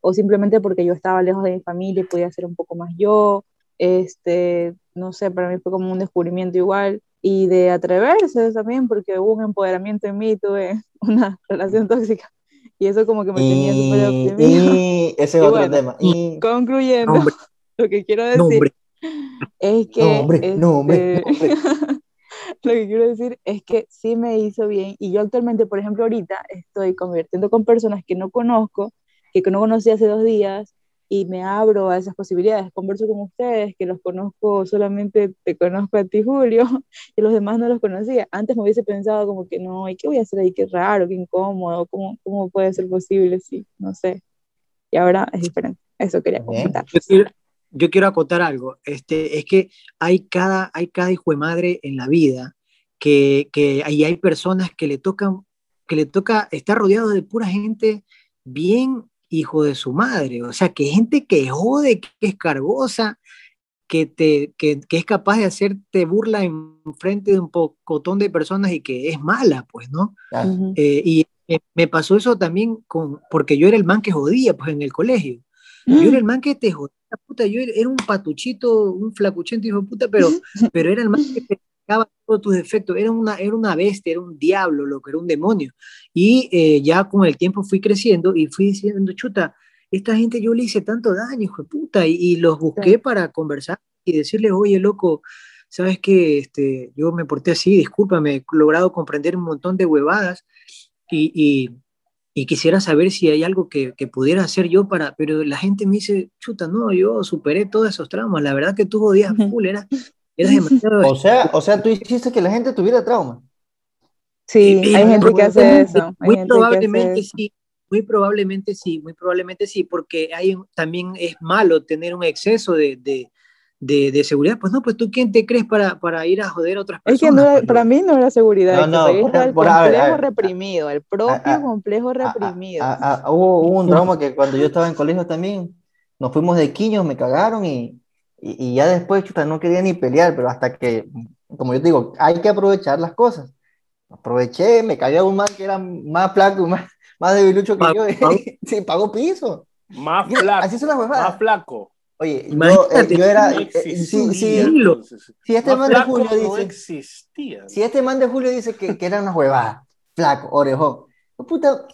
S3: o simplemente porque yo estaba lejos de mi familia y podía ser un poco más yo, este, no sé, para mí fue como un descubrimiento igual y de atreverse también porque hubo un empoderamiento en mí, tuve una relación tóxica y eso como que me tenía súper optimista.
S5: Y ese es
S3: Y
S5: otro
S3: bueno,
S5: tema. Y,
S3: Concluyendo,
S6: Nombre.
S3: lo que quiero decir
S6: Nombre.
S3: Es que
S5: Nombre, nombre,
S3: este, lo que quiero decir es que sí me hizo bien y yo actualmente, por ejemplo, ahorita estoy convirtiendo con personas que no conozco, que no conocí hace dos días y me abro a esas posibilidades. Converso con ustedes, que los conozco solamente, te conozco a ti, Julio, y los demás no los conocía. Antes me hubiese pensado como que no, ¿y qué voy a hacer ahí? Qué raro, qué incómodo, ¿cómo, cómo puede ser posible? Sí, no sé. Y ahora es diferente. Eso quería comentar.
S6: Yo quiero, acotar algo. Este, es que hay cada, hay cada hijo de madre en la vida que, que ahí hay personas que le tocan, que le toca estar rodeado de pura gente bien hijo de su madre. O sea, que gente que jode, que es cargosa, que, te, que, que es capaz de hacerte burla en frente de un pocotón de personas y que es mala, pues, ¿no? Eh, y eh, me pasó eso también con, porque yo era el man que jodía, pues, en el colegio. Yo era el man que te jodía, puta, yo era un patuchito, un flacuchento, hijo de puta, pero, pero era el man que te sacaba todos tus defectos, era una, era una bestia, era un diablo, lo que era un demonio. Y eh, ya con el tiempo fui creciendo y fui diciendo, chuta, esta gente yo le hice tanto daño, hijo de puta, y, y los busqué
S3: Sí.
S6: para conversar y decirles, oye, loco, sabes que este, yo me porté así, discúlpame, he logrado comprender un montón de huevadas y, y, y quisiera saber si hay algo que, que, pudiera hacer yo para, pero la gente me dice, chuta, no, yo superé todos esos traumas, la verdad que tú jodías full, eras, eras demasiado...
S5: O sea, o sea, tú hiciste que la gente tuviera trauma.
S3: Sí,
S6: Eh,
S3: hay gente que hace
S6: muy-
S3: eso.
S6: Muy probablemente
S3: eso.
S6: sí, muy probablemente sí, muy probablemente sí, porque hay, también es malo tener un exceso de, de, de, de seguridad. Pues no, pues tú quién te crees para, para ir a joder a otras
S3: Es que
S6: personas.
S3: no, para mí no era seguridad,
S5: No, no,
S3: está el
S5: por- a ver,
S3: complejo
S5: a ver,
S3: reprimido, el propio
S5: a-
S3: complejo reprimido.
S5: a- a- hubo, hubo un trauma que cuando yo estaba en colegio también, nos fuimos de quiños, me cagaron y, y, y ya después, chuta, no quería ni pelear, pero hasta que, como yo te digo, hay que aprovechar las cosas. Aproveché, me cagué a un man que era más flaco, más, más debilucho que
S6: Pagó-
S5: yo,
S6: pagó.
S5: sí, pagó piso.
S1: Más flaco.
S5: así es una
S1: Más flaco.
S5: Oye, yo, eh, yo era,
S1: No
S5: eh, eh,
S1: existía,
S5: si, si-
S1: entonces.
S5: si este man de Julio
S1: no
S5: dice,
S1: existía.
S5: si este man de Julio dice que, que era una huevada, flaco, orejón, puta,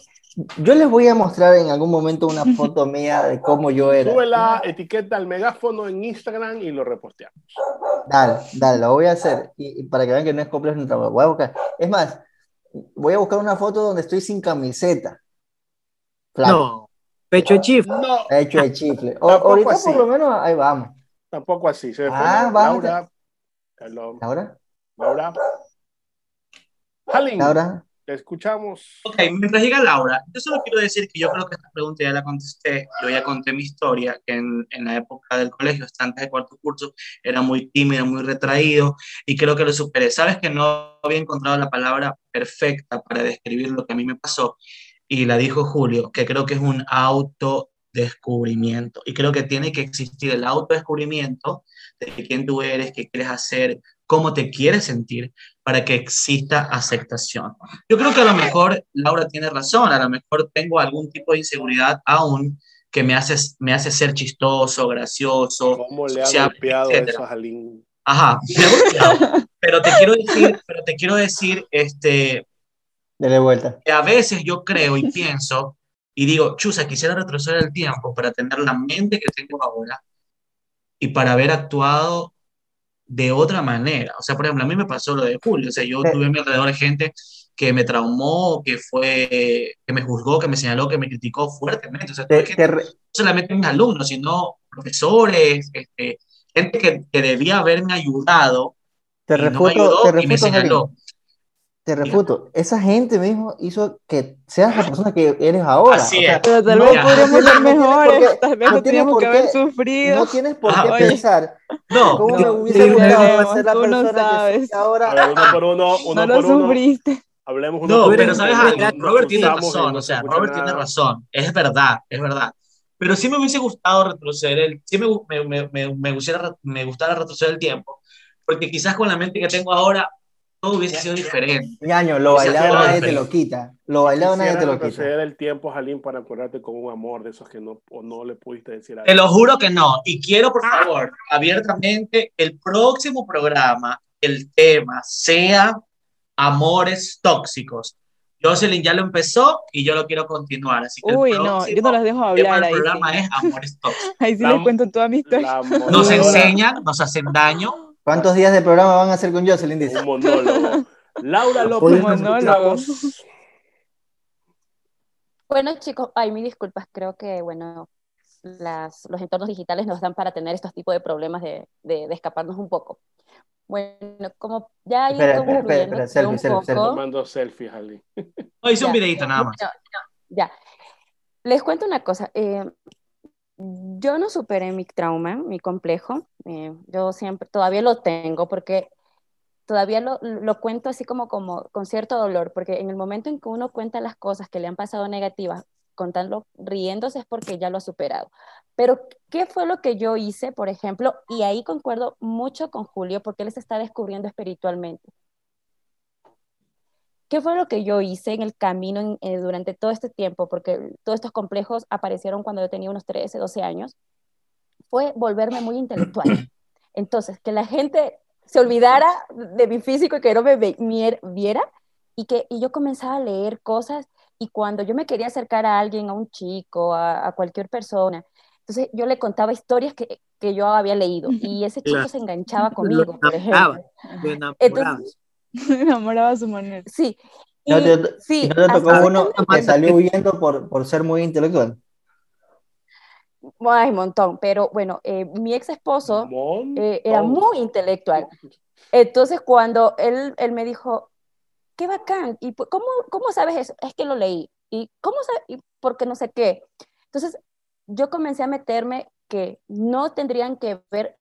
S5: yo les voy a mostrar en algún momento una foto mía de cómo yo era.
S1: Sube la etiqueta al megáfono en Instagram y lo reposteamos.
S5: Dale, dale, lo voy a hacer. Y, y para que vean que no es complejo trabajo. Voy a buscar. Es más, voy a buscar una foto donde estoy sin camiseta. Flaco,
S6: No, pecho de chif.
S1: No,
S5: hecho de chifle. O-
S1: Tampoco
S5: ahorita
S1: así.
S5: por lo menos ahí vamos.
S1: tampoco así. Se
S5: Ah, vamos.
S1: Laura. Hello,
S5: Ahora,
S1: Laura. Halin,
S5: ahora.
S1: te escuchamos.
S4: Ok, mientras llega Laura, yo solo quiero decir que yo creo que esta pregunta ya la contesté, yo ya conté mi historia, que en, en la época del colegio, hasta antes de cuarto curso, era muy tímido, muy retraído, y creo que lo superé. Sabes que no había encontrado la palabra perfecta para describir lo que a mí me pasó, y la dijo Julio, que creo que es un autodescubrimiento, y creo que tiene que existir el autodescubrimiento de quién tú eres, qué quieres hacer, cómo te quieres sentir, para que exista aceptación. Yo creo que a lo mejor Laura tiene razón, a lo mejor tengo algún tipo de inseguridad aún que me hace, me hace ser chistoso, gracioso,
S1: ¿Cómo le ha golpeado eso a Halin?
S4: Ajá, me ha golpeado. pero te quiero decir, pero te quiero decir, este,
S5: Dele vuelta.
S4: a veces yo creo y pienso y digo, chusa, quisiera retroceder el tiempo para tener la mente que tengo ahora y para haber actuado de otra manera. O sea, por ejemplo, a mí me pasó lo de Julio, o sea, yo
S5: Eh.
S4: tuve a mi alrededor gente que me traumó, que fue, que me juzgó, que me señaló, que me criticó fuertemente. O sea,
S5: Te,
S4: gente
S5: te re-
S4: no solamente mis alumnos, sino profesores, este, gente que, que debía haberme ayudado
S5: te
S4: y no me
S5: refuto,
S4: ayudó
S5: te
S4: y me
S5: refuto, Jarín. Te refuto. Esa gente mismo hizo que seas la persona que eres ahora.
S4: Así
S5: O sea,
S4: es.
S3: Pero tal
S5: no-
S3: vez
S4: ya.
S3: podríamos
S5: no
S3: ser
S5: no
S3: mejores, tal vez
S5: no
S3: no teníamos que haber sufrido.
S5: No tienes por qué
S4: oye.
S5: pensar
S4: No,
S5: cómo
S3: No,
S5: me hubiese
S3: sí,
S5: gustado ser la
S3: tú no
S5: persona que
S3: sabes.
S5: soy ahora.
S1: A ver, uno por uno, uno
S3: no lo
S1: por uno.
S3: sufriste.
S1: Hablemos uno
S4: No,
S1: por
S4: pero
S1: uno.
S4: sabes
S1: no-
S4: algo,
S1: no
S4: Robert tiene razón,
S1: no
S4: o
S1: se
S4: sea, Robert
S1: nada.
S4: tiene razón, es verdad, es verdad. Pero sí me hubiese gustado retroceder el, sí me, me, me, me, me, gustaría, me gustara retroceder el tiempo, porque quizás con la mente que tengo ahora todo hubiese sido diferente.
S5: Ñaño, lo bailado nadie
S4: el
S5: te lo quita. Lo bailado nadie te lo quita.
S1: retroceder el tiempo, Jalín, para acordarte con un amor de esos que no, o no le pudiste decir a
S4: Te lo juro que no. Y quiero, por favor, abiertamente, el próximo programa, el tema sea amores tóxicos. Jocelyn ya lo empezó y yo lo quiero continuar. Así que el
S3: Uy, no,
S4: próximo
S3: yo no los dejo hablar
S4: del
S3: ahí.
S4: programa
S3: sí.
S4: es amores tóxicos.
S3: Ahí sí
S1: La-
S3: les cuento toda mi historia.
S4: Nos enseñan, nos hacen daño.
S5: ¿Cuántos días de programa van a hacer con Jocelyn? Dice.
S1: Un monólogo. Laura López,
S3: Un monólogo.
S2: Bueno, chicos, ay, mis disculpas, creo que, bueno, las, los entornos digitales nos dan para tener estos tipos de problemas de, de, de escaparnos un poco. Bueno, como ya he
S5: Espera, espera, espera, espera,
S2: un
S5: selfie, selfie, selfie.
S2: poco,
S1: Tomando selfie, Jalín.
S4: No, hice un videito nada más.
S2: No, no, ya. Les cuento una cosa. eh, yo no superé mi trauma, mi complejo. eh, yo siempre, todavía lo tengo porque todavía lo, lo cuento así como, como con cierto dolor, porque en el momento en que uno cuenta las cosas que le han pasado negativas, contando, riéndose es porque ya lo ha superado. Pero, ¿qué fue lo que yo hice, por ejemplo? Y ahí concuerdo mucho con Julio, porque él se está descubriendo espiritualmente. ¿Qué fue lo que yo hice en el camino en- eh, durante todo este tiempo? Porque todos estos complejos aparecieron cuando yo tenía unos 13, 12 años. Fue volverme muy intelectual. Entonces, que la gente se olvidara de mi físico y que no me viera y que y yo comenzaba a leer cosas y cuando yo me quería acercar a alguien, a un chico, a, a cualquier persona, entonces yo le contaba historias que, que yo había leído y ese chico
S6: Claro.
S2: se enganchaba conmigo, por ejemplo. Entonces,
S3: Me enamoraba a su manera.
S2: sí. Y,
S5: ¿No te,
S2: sí,
S5: no te tocó uno que salió huyendo por, por ser muy intelectual?
S2: Ay, montón, pero bueno, eh, mi ex esposo eh, era muy intelectual. Entonces, cuando él, él me dijo, qué bacán, ¿y cómo, cómo sabes eso? Es que lo leí. ¿Y cómo sabes? ¿Y porque no sé qué? Entonces, yo comencé a meterme que no tendrían que ver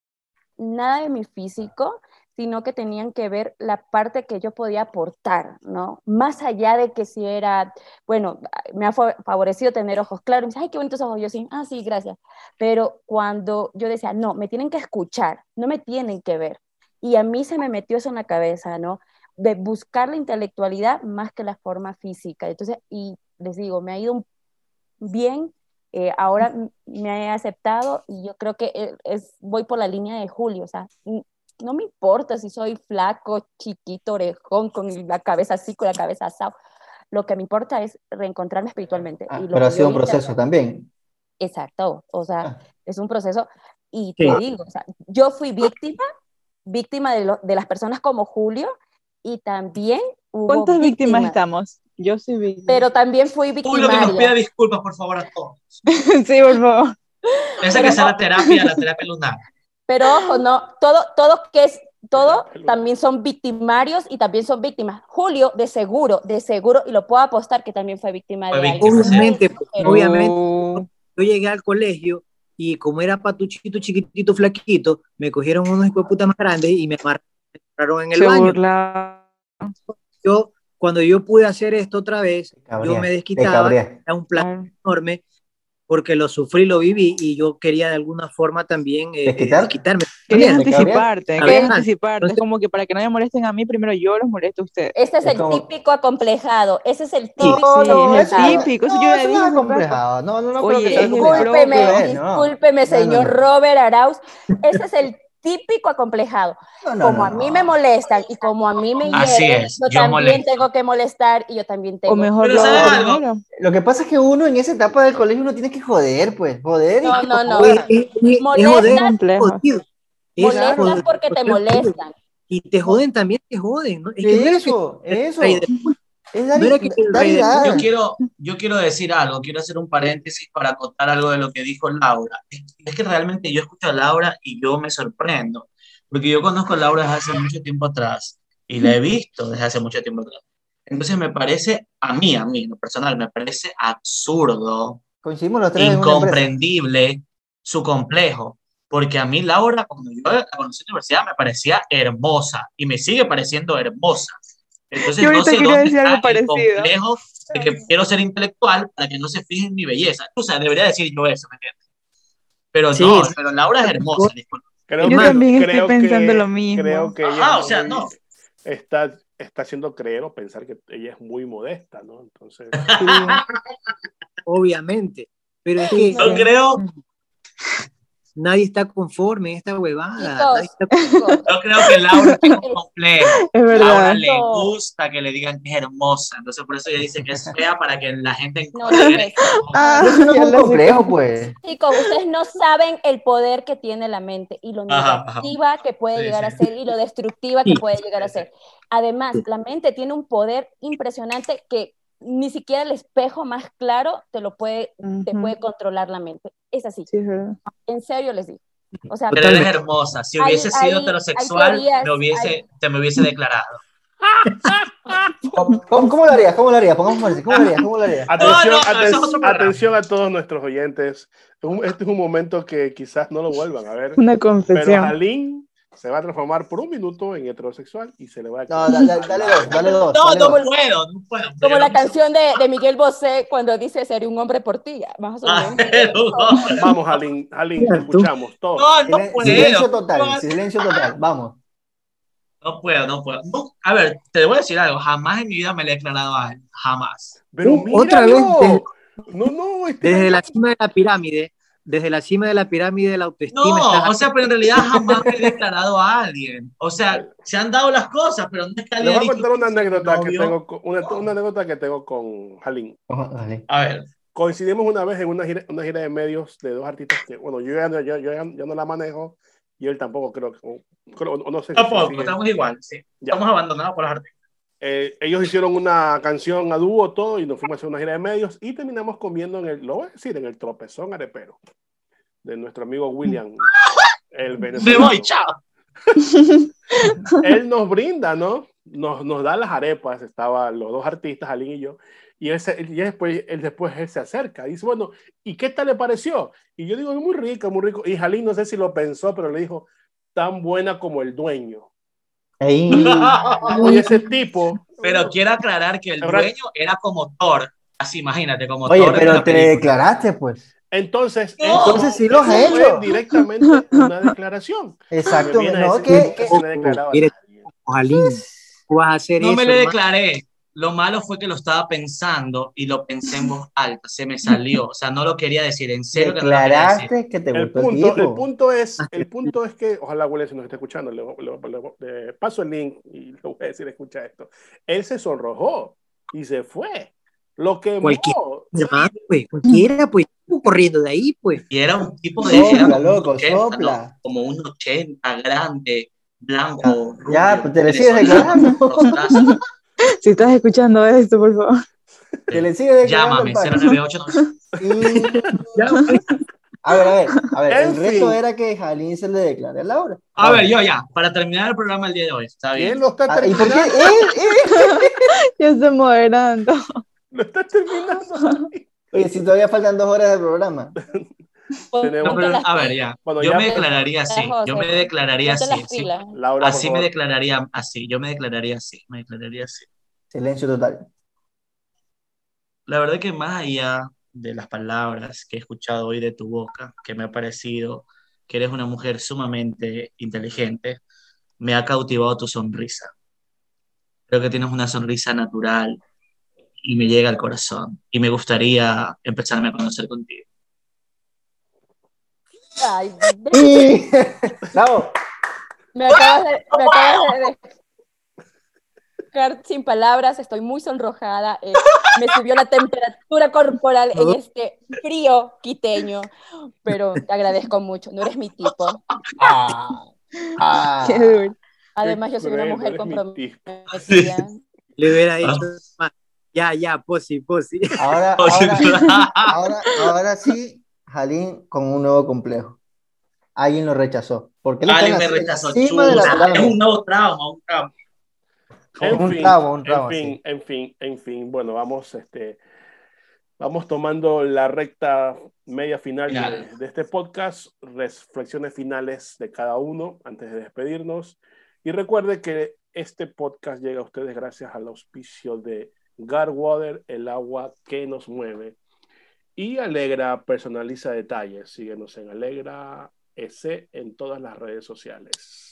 S2: nada de mi físico, sino que tenían que ver la parte que yo podía aportar, ¿no? Más allá de que si era, bueno, me ha fa- favorecido tener ojos claros, me dice, ay, qué bonitos ojos, yo sí, ah, sí, gracias. Pero cuando yo decía, no, me tienen que escuchar, no me tienen que ver. Y a mí se me metió eso en la cabeza, ¿no? De buscar la intelectualidad más que la forma física. Entonces, y les digo, me ha ido bien, eh, ahora me he aceptado y yo creo que eh, es, voy por la línea de Julio, o sea, no me importa si soy flaco, chiquito, orejón, con la cabeza así, con la cabeza asado. Lo que me importa es reencontrarme espiritualmente.
S5: Ah,
S2: y lo
S5: pero ha
S2: que
S5: sido un proceso también.
S2: Exacto, o sea,
S5: Ah.
S2: es un proceso y
S6: Sí.
S2: te digo, o sea, yo fui víctima, víctima de, lo- de las personas como Julio y también hubo
S3: ¿Cuántas víctimas
S2: víctimas,
S3: estamos? Yo soy víctima.
S2: Pero también fui
S4: Julio que nos pida disculpas, por favor, a todos.
S3: sí, por favor.
S4: Esa que sea la terapia, la terapia lunar.
S2: Pero ojo, no, todo, todo que es, todo también son victimarios y también son víctimas. Julio, de seguro, de seguro, y lo puedo apostar que también fue víctima
S4: Fue
S2: de
S4: víctima, sí.
S6: Obviamente,
S2: Pero-
S6: obviamente,
S3: Uh,
S6: yo llegué al colegio y como era patuchito, chiquitito, flaquito, me cogieron unos hijos de puta más grandes y me amarraron en el
S3: se
S6: baño.
S3: burla.
S6: Yo, cuando yo pude hacer esto otra vez,
S5: Cabría,
S6: yo me desquitaba, era un placer
S3: Claro.
S6: enorme porque lo sufrí, lo viví y yo quería de alguna forma también eh,
S5: ¿Desquitar?
S6: desquitarme.
S3: Querías
S5: También, ¿te
S3: anticiparte, querías anticiparte. Es como que para que no me molesten a mí, primero yo los molesto a ustedes.
S2: Ese es
S5: Es
S2: el
S5: como-
S2: típico acomplejado, ese es el
S3: Sí,
S2: típico
S3: sí, es
S2: acomplejado.
S3: típico,
S5: no,
S3: yo
S5: eso no es
S3: rato.
S5: acomplejado. No, no, no
S3: Oye,
S5: creo que
S3: es.
S2: Discúlpeme,
S5: Eh, no.
S2: discúlpeme,
S5: No, no,
S2: señor
S5: no.
S2: Robert Arauz. Ese es el típico acomplejado.
S5: No, no,
S2: como
S5: no,
S2: a mí
S5: no.
S2: me molestan y como a mí me
S4: Así
S2: hieren,
S4: es,
S2: yo
S4: yo
S2: también
S4: molesto.
S2: tengo que molestar y yo también tengo.
S3: O mejor
S4: Pero
S3: lo.
S5: Lo que pasa es que uno en esa etapa del colegio uno tiene que joder, pues. Joder y
S2: No, no, no.
S6: Es
S2: Molestas- Molestas porque te molestan.
S6: Y te joden también, te joden. ¿no? Es no que-
S5: Eso, eso. Es
S6: no.
S4: Yo quiero, yo quiero decir algo, quiero hacer un paréntesis para contar algo de lo que dijo Laura. Es, es que realmente yo escucho a Laura y yo me sorprendo, porque yo conozco a Laura desde hace mucho tiempo atrás y la he visto desde hace mucho tiempo atrás. Entonces me parece, a mí, a mí, en lo personal, me parece absurdo,
S5: los tres
S4: incomprendible su complejo. Porque a mí Laura, cuando yo la conocí en la universidad, me parecía hermosa y me sigue pareciendo hermosa. Entonces
S3: Yo
S4: no
S3: ahorita
S4: sé dónde
S3: decir
S4: está
S3: algo
S4: el
S3: parecido.
S4: complejo de que quiero ser intelectual para que no se fijen en mi belleza. O sea, debería decir yo eso, ¿me entiendes? Pero
S6: Sí,
S4: no,
S6: sí.
S4: pero Laura es hermosa, disculpa.
S1: Creo
S3: Yo
S1: que-
S3: también estoy
S1: creo
S3: pensando
S1: que-
S3: lo mismo.
S1: Creo que ella
S4: Ajá, o sea, no.
S1: está está haciendo creer o pensar que ella es muy modesta, ¿no? Entonces,
S6: Obviamente. Pero es que
S4: Yo creo,
S6: nadie está conforme en esta huevada. Está-
S4: yo creo que Laura tiene un complejo.
S3: Es
S4: Laura
S3: verdad.
S4: le gusta que le digan que es hermosa, entonces por eso ella dice que es fea para que la gente
S2: No,
S4: considere que es.
S3: Ah,
S5: no es un complejo, pues.
S2: Chicos, ustedes no saben el poder que tiene la mente y lo
S4: Ajá, ajá.
S2: negativa que puede
S4: Sí,
S2: llegar
S4: sí.
S2: a ser y lo destructiva que puede llegar a ser. Además, la mente tiene un poder impresionante que ni siquiera el espejo más claro te lo puede, te
S3: Ujú.
S2: puede controlar la mente. Es así,
S3: Sí,
S2: en serio les digo. O sea,
S4: Pero eres hermosa. Si
S2: Hay-
S4: hubiese sido
S2: hay- hay
S4: heterosexual,
S2: teorías,
S4: me hubiese,
S2: hay-
S4: te me hubiese declarado.
S5: ¿Cómo, cómo- cómo lo harías? ¿Cómo lo harías? ¿Cómo lo harías? ¿Cómo lo harías?
S1: atención,
S4: no, eso es
S1: aten-
S4: otro programa.
S1: atención a todos nuestros oyentes. Un- Este es un momento que quizás no lo vuelvan a ver,
S3: Una
S1: pero
S3: confesión.
S1: Jalín se va a transformar por un minuto en heterosexual y se le va a...
S5: No, da- da- dale dos, dale dos.
S4: No,
S5: dale
S4: no
S5: dos.
S4: puedo, no puedo.
S2: como la canción de, de Miguel Bosé cuando dice ser un hombre por ti,
S4: Ah,
S2: menos.
S4: pero no,
S1: Vamos, Jalín, Jalín, te escuchamos todos.
S4: no, no
S5: Silen-
S4: puedo.
S5: Silencio total, silencio total. Vamos.
S4: No puedo, no puedo. No, a ver, te voy a decir algo. Jamás en mi vida me le he declarado a él. Jamás.
S1: Pero
S6: otra vez,
S1: No, no, este-
S6: Desde la cima de la pirámide, desde la cima de la pirámide de la autoestima.
S4: No,
S6: estás-
S4: o sea, pero en realidad jamás me he declarado a alguien. O sea, se han dado las cosas, pero no es que alguien
S1: voy a contar una anécdota que tengo con, una, una anécdota que tengo con Jalín.
S4: A ver,
S1: Coincidimos una vez en una gira, una gira de medios de dos artistas que, bueno, yo ya, no- yo, yo ya- yo no la manejo y él tampoco creo que, o, creo- o no sé. si
S4: tampoco,
S1: sigue.
S4: estamos igual, sí.
S1: Ya.
S4: Estamos abandonados por los artistas.
S1: Eh, ellos hicieron una canción a dúo, todo, y nos fuimos a hacer una gira de medios y terminamos comiendo en el, lo voy a decir, en el tropezón arepero de nuestro amigo William, el
S4: Me
S1: venezolano.
S4: voy, chao.
S1: él nos brinda, ¿no? Nos, nos da las arepas, estaban los dos artistas, Alín y yo, y, él, se- y después, él después él se acerca y dice, bueno, ¿y qué tal le pareció? Y yo digo, muy rico, muy rico. Y Jalín no sé si lo pensó, pero le dijo, tan buena como el dueño.
S5: Ahí.
S1: Y ese tipo...
S4: Pero quiero aclarar que el dueño era como Thor. Así, imagínate, como
S5: Oye,
S4: Thor. en
S5: pero te
S4: película.
S5: declaraste, pues.
S1: Entonces,
S4: No.
S5: Entonces sí lo has
S1: eso fue
S5: hecho.
S1: directamente una declulación.
S5: Exacto. No,
S1: decir
S5: que,
S1: que
S5: que-
S1: se le declaraba a
S6: Mire,
S1: nadie.
S6: Jalín, tú vas a hacer
S4: No
S6: eso.
S4: me le declaré. Lo malo fue que lo estaba pensando y lo pensé en voz alta. Se me salió. O sea, no lo quería decir. En serio que no
S5: declaraste que te
S1: El
S5: gustó
S1: punto, el punto es, el punto es que, ojalá se nos esté escuchando, le, le- le- le paso el link y le voy a decir, escucha esto. Él se sonrojó y se fue. Lo que
S6: Cualquier- Hermano, pues, cualquiera, pues, corriendo de ahí, pues.
S4: Y era un tipo de.
S5: Sopla,
S4: era como un
S5: loco,
S4: 80, ¿no?
S5: sopla.
S4: Como un 80, grande, blanco.
S5: Ya,
S4: rubio,
S5: pues te le sigues declarando.
S3: Si estás escuchando esto, por favor.
S5: Que le sigue
S4: Llámame,
S5: el pan.
S4: 098.
S5: Y- A ver, a ver, a ver.
S1: En
S5: el reto
S1: fin.
S5: era que Jalín se le declare a Laura.
S4: A ver, yo ya, para terminar el programa el día de hoy. Está
S1: ¿Quién
S4: bien.
S1: lo está
S5: Ah, ¿Y por qué?
S1: terminando?
S5: Eh, eh.
S3: Ya moderando.
S1: Lo está terminando.
S5: Oye, si todavía faltan dos horas de programa.
S1: Tenemos-
S4: No, pero, a ver, ya.
S1: Bueno,
S4: Yo
S1: ya-
S4: me declararía así.
S2: José,
S4: Yo me declararía así.
S2: las
S4: sí.
S2: pilas.
S1: Laura,
S4: Así me declararía así. Yo me declararía así. Me declararía así.
S5: Silencio total.
S4: La verdad que más allá de las palabras que he escuchado hoy de tu boca, que me ha parecido que eres una mujer sumamente inteligente, me ha cautivado tu sonrisa. Creo que tienes una sonrisa natural y me llega al corazón. Y me gustaría empezarme a conocer contigo.
S2: Ay,
S5: Y... Bravo.
S2: me acabas de, me acabas de dejar sin palabras, estoy muy sonrojada, eh, me subió la temperatura corporal en este frío quiteño, pero te agradezco mucho, no eres mi tipo.
S5: Ah. Ah.
S3: Qué duro.
S2: Además, yo soy una mujer comprometida.
S6: Le hubiera dicho,
S4: Ah.
S6: ya, ya, posi, posi.
S5: Ahora, ahora, ahora, ahora sí, Jalín con un nuevo complejo. Alguien lo rechazó. Porque
S4: Alguien me rechazó. es un nuevo trauma, un trauma.
S1: En
S5: Un
S1: fin,
S5: trago, un trago,
S1: en fin, en fin, en fin. Bueno, vamos, este, vamos tomando la recta media final de,
S4: Final.
S1: de este podcast, reflexiones finales de cada uno antes de despedirnos. Y recuerde que este podcast llega a ustedes gracias al auspicio de Garwater, el agua que nos mueve. Y Alegra personaliza detalles. Síguenos en Alegra EC en todas las redes sociales.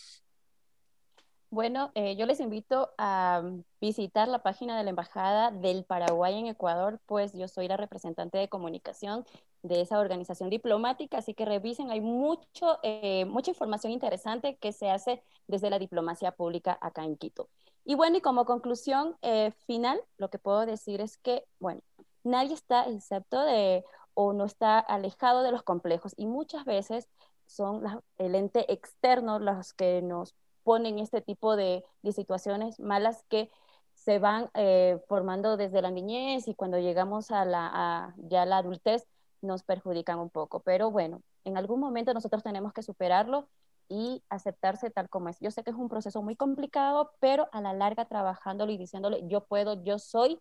S2: Bueno, eh, yo les invito a visitar la página de la Embajada del Paraguay en Ecuador, pues yo soy la representante de comunicación de esa organización diplomática, así que revisen, hay mucho, eh, mucha información interesante que se hace desde la diplomacia pública acá en Quito. Y bueno, y como conclusión eh, final, lo que puedo decir es que, bueno, nadie está excepto de o no está alejado de los complejos y muchas veces son el ente externo los que nos ponen este tipo de, situaciones malas que se van eh, formando desde la niñez y cuando llegamos a la, ya la adultez nos perjudican un poco. Pero bueno, en algún momento nosotros tenemos que superarlo y aceptarse tal como es. Yo sé que es un proceso muy complicado, pero a la larga trabajándolo y diciéndole yo puedo, yo soy,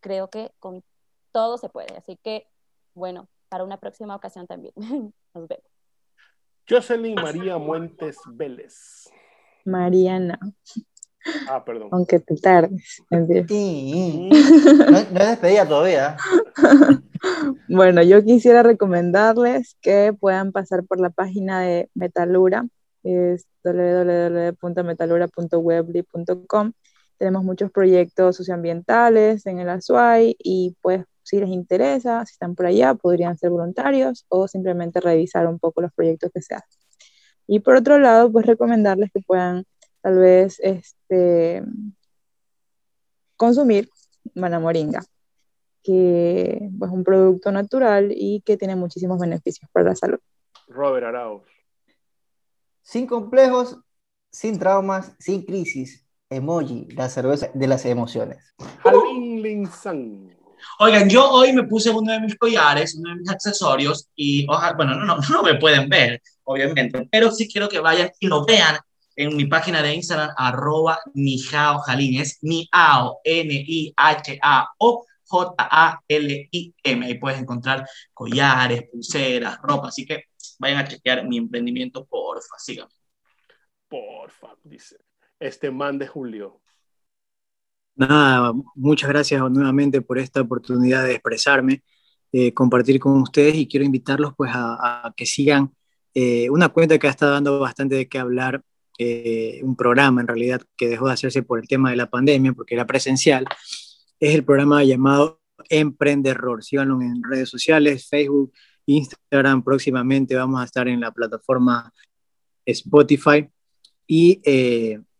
S2: creo que con todo se puede. Así que, bueno, para una próxima ocasión también. Nos vemos.
S1: Jocelyn María Muentes Vélez.
S3: Mariana.
S1: Ah, perdón.
S3: Aunque te tardes.
S5: Sí. No, no despedida todavía.
S3: bueno, yo quisiera recomendarles que puedan pasar por la página de Metalura, es www.metalura.webly.com. Tenemos muchos proyectos socioambientales en el Azuay y pues si les interesa, si están por allá, podrían ser voluntarios o simplemente revisar un poco los proyectos que se hacen. Y por otro lado, pues recomendarles que puedan tal vez este, consumir manamoringa, que pues, es un producto natural y que tiene muchísimos beneficios para la salud.
S1: Robert Arauz.
S5: Sin complejos, sin traumas, sin crisis. Emoji, la cerveza de las emociones.
S4: Oigan, yo hoy me puse uno de mis collares, uno de mis accesorios y, ojalá, bueno, no, no, no me pueden ver, obviamente, pero sí quiero que vayan y lo vean en mi página de Instagram, arroba Nihao Jalín, es Niao, N-I-H-A-O, J-A-L-I-M. Ahí puedes encontrar collares, pulseras, ropa, así que vayan a chequear mi emprendimiento, porfa, síganme.
S1: Porfa, dice. Este man de Julio.
S6: Nada, muchas gracias nuevamente por esta oportunidad de expresarme, eh, compartir con ustedes y quiero invitarlos pues a, que sigan eh, una cuenta que ha estado dando bastante de qué hablar, eh, un programa en realidad que dejó de hacerse por el tema de la pandemia porque era presencial, es el programa llamado Emprenderror. Síganlo en redes sociales, Facebook, Instagram, próximamente vamos a estar en la plataforma Spotify y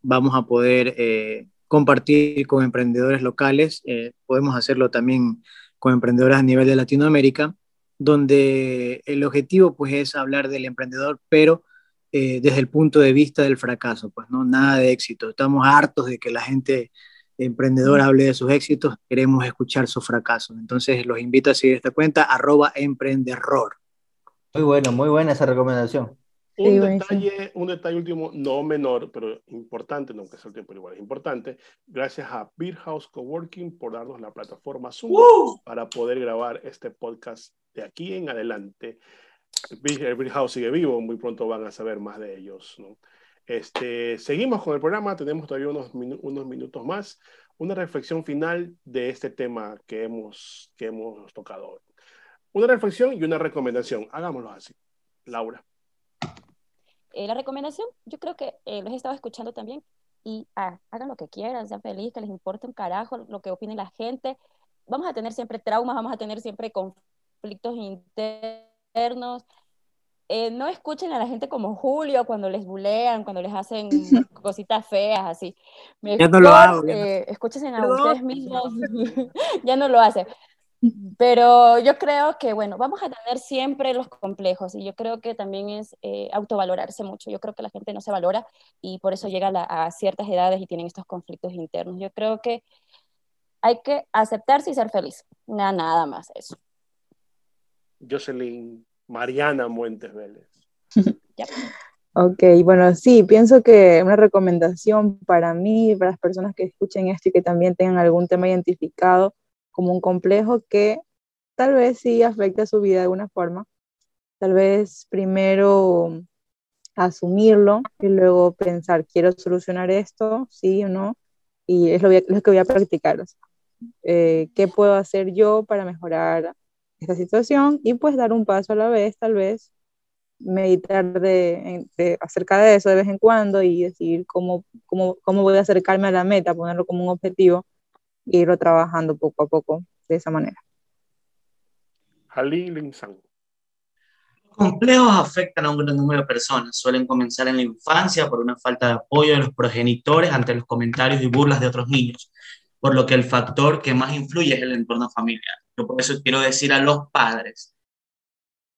S6: vamos a poder compartir con emprendedores locales, eh, podemos hacerlo también con emprendedores a nivel de Latinoamérica, donde el objetivo pues es hablar del emprendedor, pero eh, desde el punto de vista del fracaso, pues no, nada de éxito. Estamos hartos de que la gente emprendedora hable de sus éxitos, queremos escuchar sus fracasos. Entonces los invito a seguir esta cuenta, arroba emprenderror.
S5: Muy bueno, muy buena esa recomendación.
S1: Un, detalle, un detalle último, no menor, pero importante, no que sea el tiempo igual, es importante. Gracias a Beer House Coworking por darnos la plataforma Zoom para poder grabar este podcast de aquí en adelante. El Beer House sigue vivo, muy pronto van a saber más de ellos. ¿no? Este, seguimos con el programa, tenemos todavía unos, unos minutos más. Una reflexión final de este tema que hemos, que hemos tocado hoy. Una reflexión y una recomendación. Hagámoslo así. Laura.
S2: Eh, la recomendación, yo creo que eh, los he estado escuchando también y ah, hagan lo que quieran, sean felices, que les importe un carajo lo que opine la gente. Vamos a tener siempre traumas, vamos a tener siempre conflictos internos. Eh, no escuchen a la gente como Julio cuando les bulean, cuando les hacen cositas feas, así.
S6: ya no lo hago.
S2: escuchen a ustedes mismos. ya no lo hacen. Pero yo creo que, bueno, vamos a tener siempre los complejos y yo creo que también es eh, autovalorarse mucho. Yo creo que la gente no se valora y por eso llega a, ciertas edades y tienen estos conflictos internos. Yo creo que hay que aceptarse y ser feliz. Nada, nada más eso.
S1: Jocelyn Mariana Muentes Vélez.
S3: Ok, bueno, sí, pienso que una recomendación para mí, para las personas que escuchen esto y que también tengan algún tema identificado, como un complejo que tal vez sí afecta su vida de alguna forma. Tal vez primero asumirlo y luego pensar, quiero solucionar esto, sí o no, y es lo, que voy a practicar. Eh, ¿Qué puedo hacer yo para mejorar esta situación? Y pues dar un paso a la vez, tal vez, meditar de, de- acerca de eso de vez en cuando y decidir cómo, cómo, cómo voy a acercarme a la meta, ponerlo como un objetivo e irlo trabajando poco a poco de esa manera.
S1: Halil Linsan.
S4: Los complejos afectan a un gran número de personas. Suelen comenzar en la infancia por una falta de apoyo de los progenitores ante los comentarios y burlas de otros niños, por lo que el factor que más influye es el entorno familiar. Yo por eso quiero decir a los padres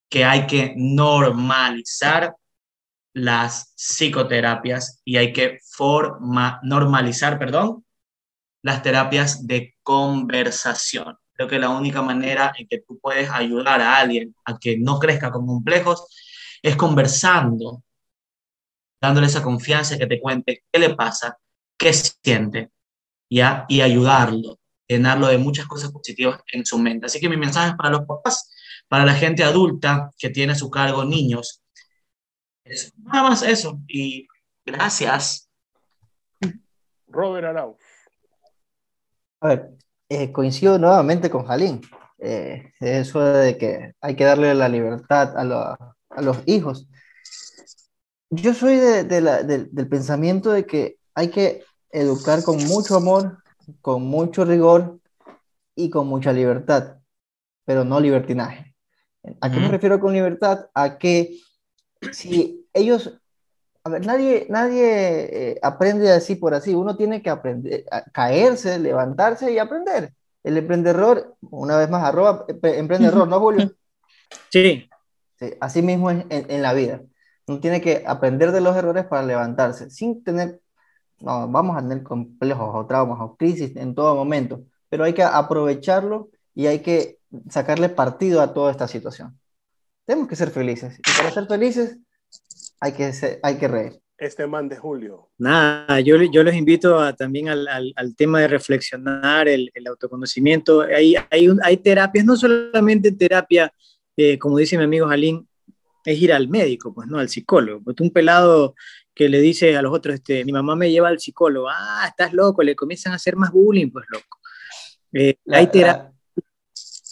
S4: que hay que normalizar las psicoterapias y hay que forma, normalizar, perdón, las terapias de conversación. Creo que la única manera en que tú puedes ayudar a alguien a que no crezca con complejos es conversando, dándole esa confianza que te cuente qué le pasa, qué siente, ¿ya? Y ayudarlo, llenarlo de muchas cosas positivas en su mente. Así que mi mensaje es para los papás, para la gente adulta que tiene a su cargo niños. Es nada más eso. Y gracias.
S1: Robert Arau.
S5: A ver, eh, coincido nuevamente con Jalín. Eh, eso de que hay que darle la libertad a, lo- a los hijos. Yo soy de- de la- del- del pensamiento de que hay que educar con mucho amor, con mucho rigor y con mucha libertad, pero no libertinaje. ¿A qué me refiero con libertad? A que si ellos, a ver, nadie, nadie eh, aprende así por así, uno tiene que aprender, a caerse, levantarse y aprender. El emprendedor, una vez más, arroba empre- emprendedor, ¿no, Julio?
S6: Sí,
S5: Sí, así mismo es en, en la vida. Uno tiene que aprender de los errores para levantarse, sin tener, no, vamos a tener complejos o traumas o crisis en todo momento, pero hay que aprovecharlo y hay que sacarle partido a toda esta situación. Tenemos que ser felices y para ser felices hay que, ser- hay que reír.
S1: Este man de Julio.
S6: Nada, yo, yo los invito a- también al, al- al tema de reflexionar, el, el autoconocimiento. Hay, hay, un- hay terapias, no solamente terapia, eh, como dice mi amigo Jalín, es ir al médico, pues no, al psicólogo. Pues un pelado que le dice a los otros, este, mi mamá me lleva al psicólogo, ah, estás loco, le comienzan a hacer más bullying, pues loco. Eh,
S5: La-
S6: hay terapias
S5: la-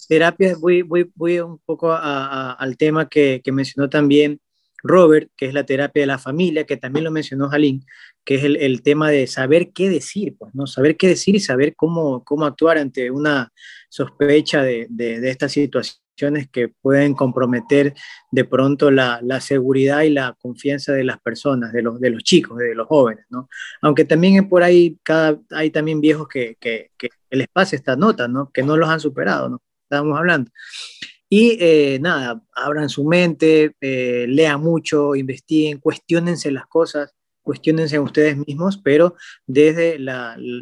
S6: terapias, voy, voy, voy un poco a- a- al tema que, que mencionó también Robert, que es la terapia de la familia, que también lo mencionó Jalín, que es el, tema de saber qué decir, pues, ¿no? Saber qué decir y saber cómo, cómo actuar ante una sospecha de, de, de estas situaciones que pueden comprometer de pronto la, la, seguridad y la confianza de las personas, de los, de los chicos, de los jóvenes, ¿no? Aunque también por ahí cada, hay también viejos que, que, que les pasa esta nota, ¿no? Que no los han superado, ¿no? Estábamos hablando. Y eh, nada, abran su mente, eh, lean mucho, investiguen, cuestionense las cosas, cuestionense ustedes mismos, pero desde,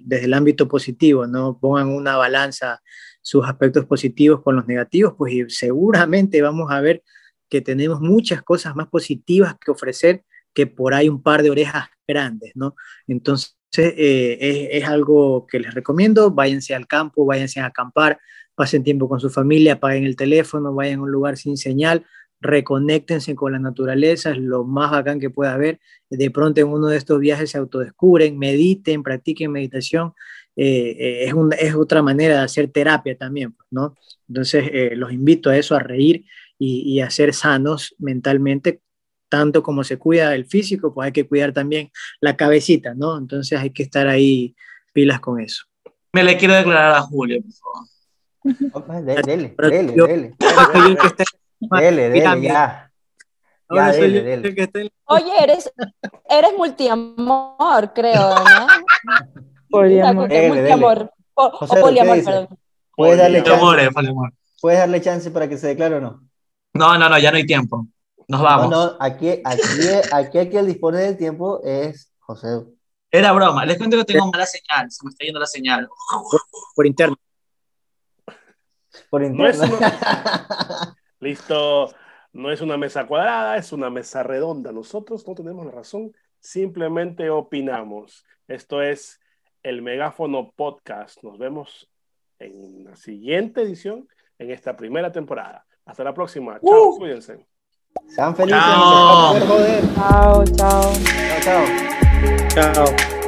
S6: desde el ámbito positivo, ¿no? Pongan una balanza sus aspectos positivos con los negativos, pues seguramente vamos a ver que tenemos muchas cosas más positivas que ofrecer que por ahí un par de orejas grandes, ¿no? Entonces, eh, es, es, algo que les recomiendo, váyanse al campo, váyanse a acampar, pasen tiempo con su familia, apaguen el teléfono, vayan a un lugar sin señal, reconéctense con la naturaleza, es lo más bacán que pueda haber. De pronto en uno de estos viajes se autodescubren, mediten, practiquen meditación. Eh, eh, es, otra manera de hacer terapia también, ¿no? Entonces eh, los invito a eso, a reír y, y, a ser sanos mentalmente, tanto como se cuida el físico, pues hay que cuidar también la cabecita, ¿no? Entonces hay que estar ahí pilas con eso.
S4: Me le quiero declarar a Julio, por favor.
S5: Dele, dele, dele, dele. Dele, dele, ya.
S2: Ya, dele, dele. Oye, eres, eres multiamor, creo, ¿no?
S3: poliamor.
S2: Dele, multiamor. O, poliamor, perdón.
S5: ¿Puedes darle,
S4: poliamor,
S5: chance,
S4: poliamor.
S5: ¿Puedes darle chance para que se declare o no?
S4: No, no, no, ya no hay tiempo. Nos vamos.
S5: No, no, aquí, aquí, aquí, aquí el dispone del tiempo es José.
S4: Era broma. Les cuento que tengo mala señal. Se me está yendo la señal.
S6: Por, por interno.
S5: Por.
S1: No una... Listo. No es una mesa cuadrada, es una mesa redonda. Nosotros no tenemos la razón, simplemente opinamos. Esto es el Megáfono Podcast. Nos vemos en la siguiente edición, en esta primera temporada. Hasta la próxima. Chao, uh. cuídense.
S5: Sean felices.
S4: Chao.
S3: Chao, chao.
S5: Chao, chao.
S6: Chao.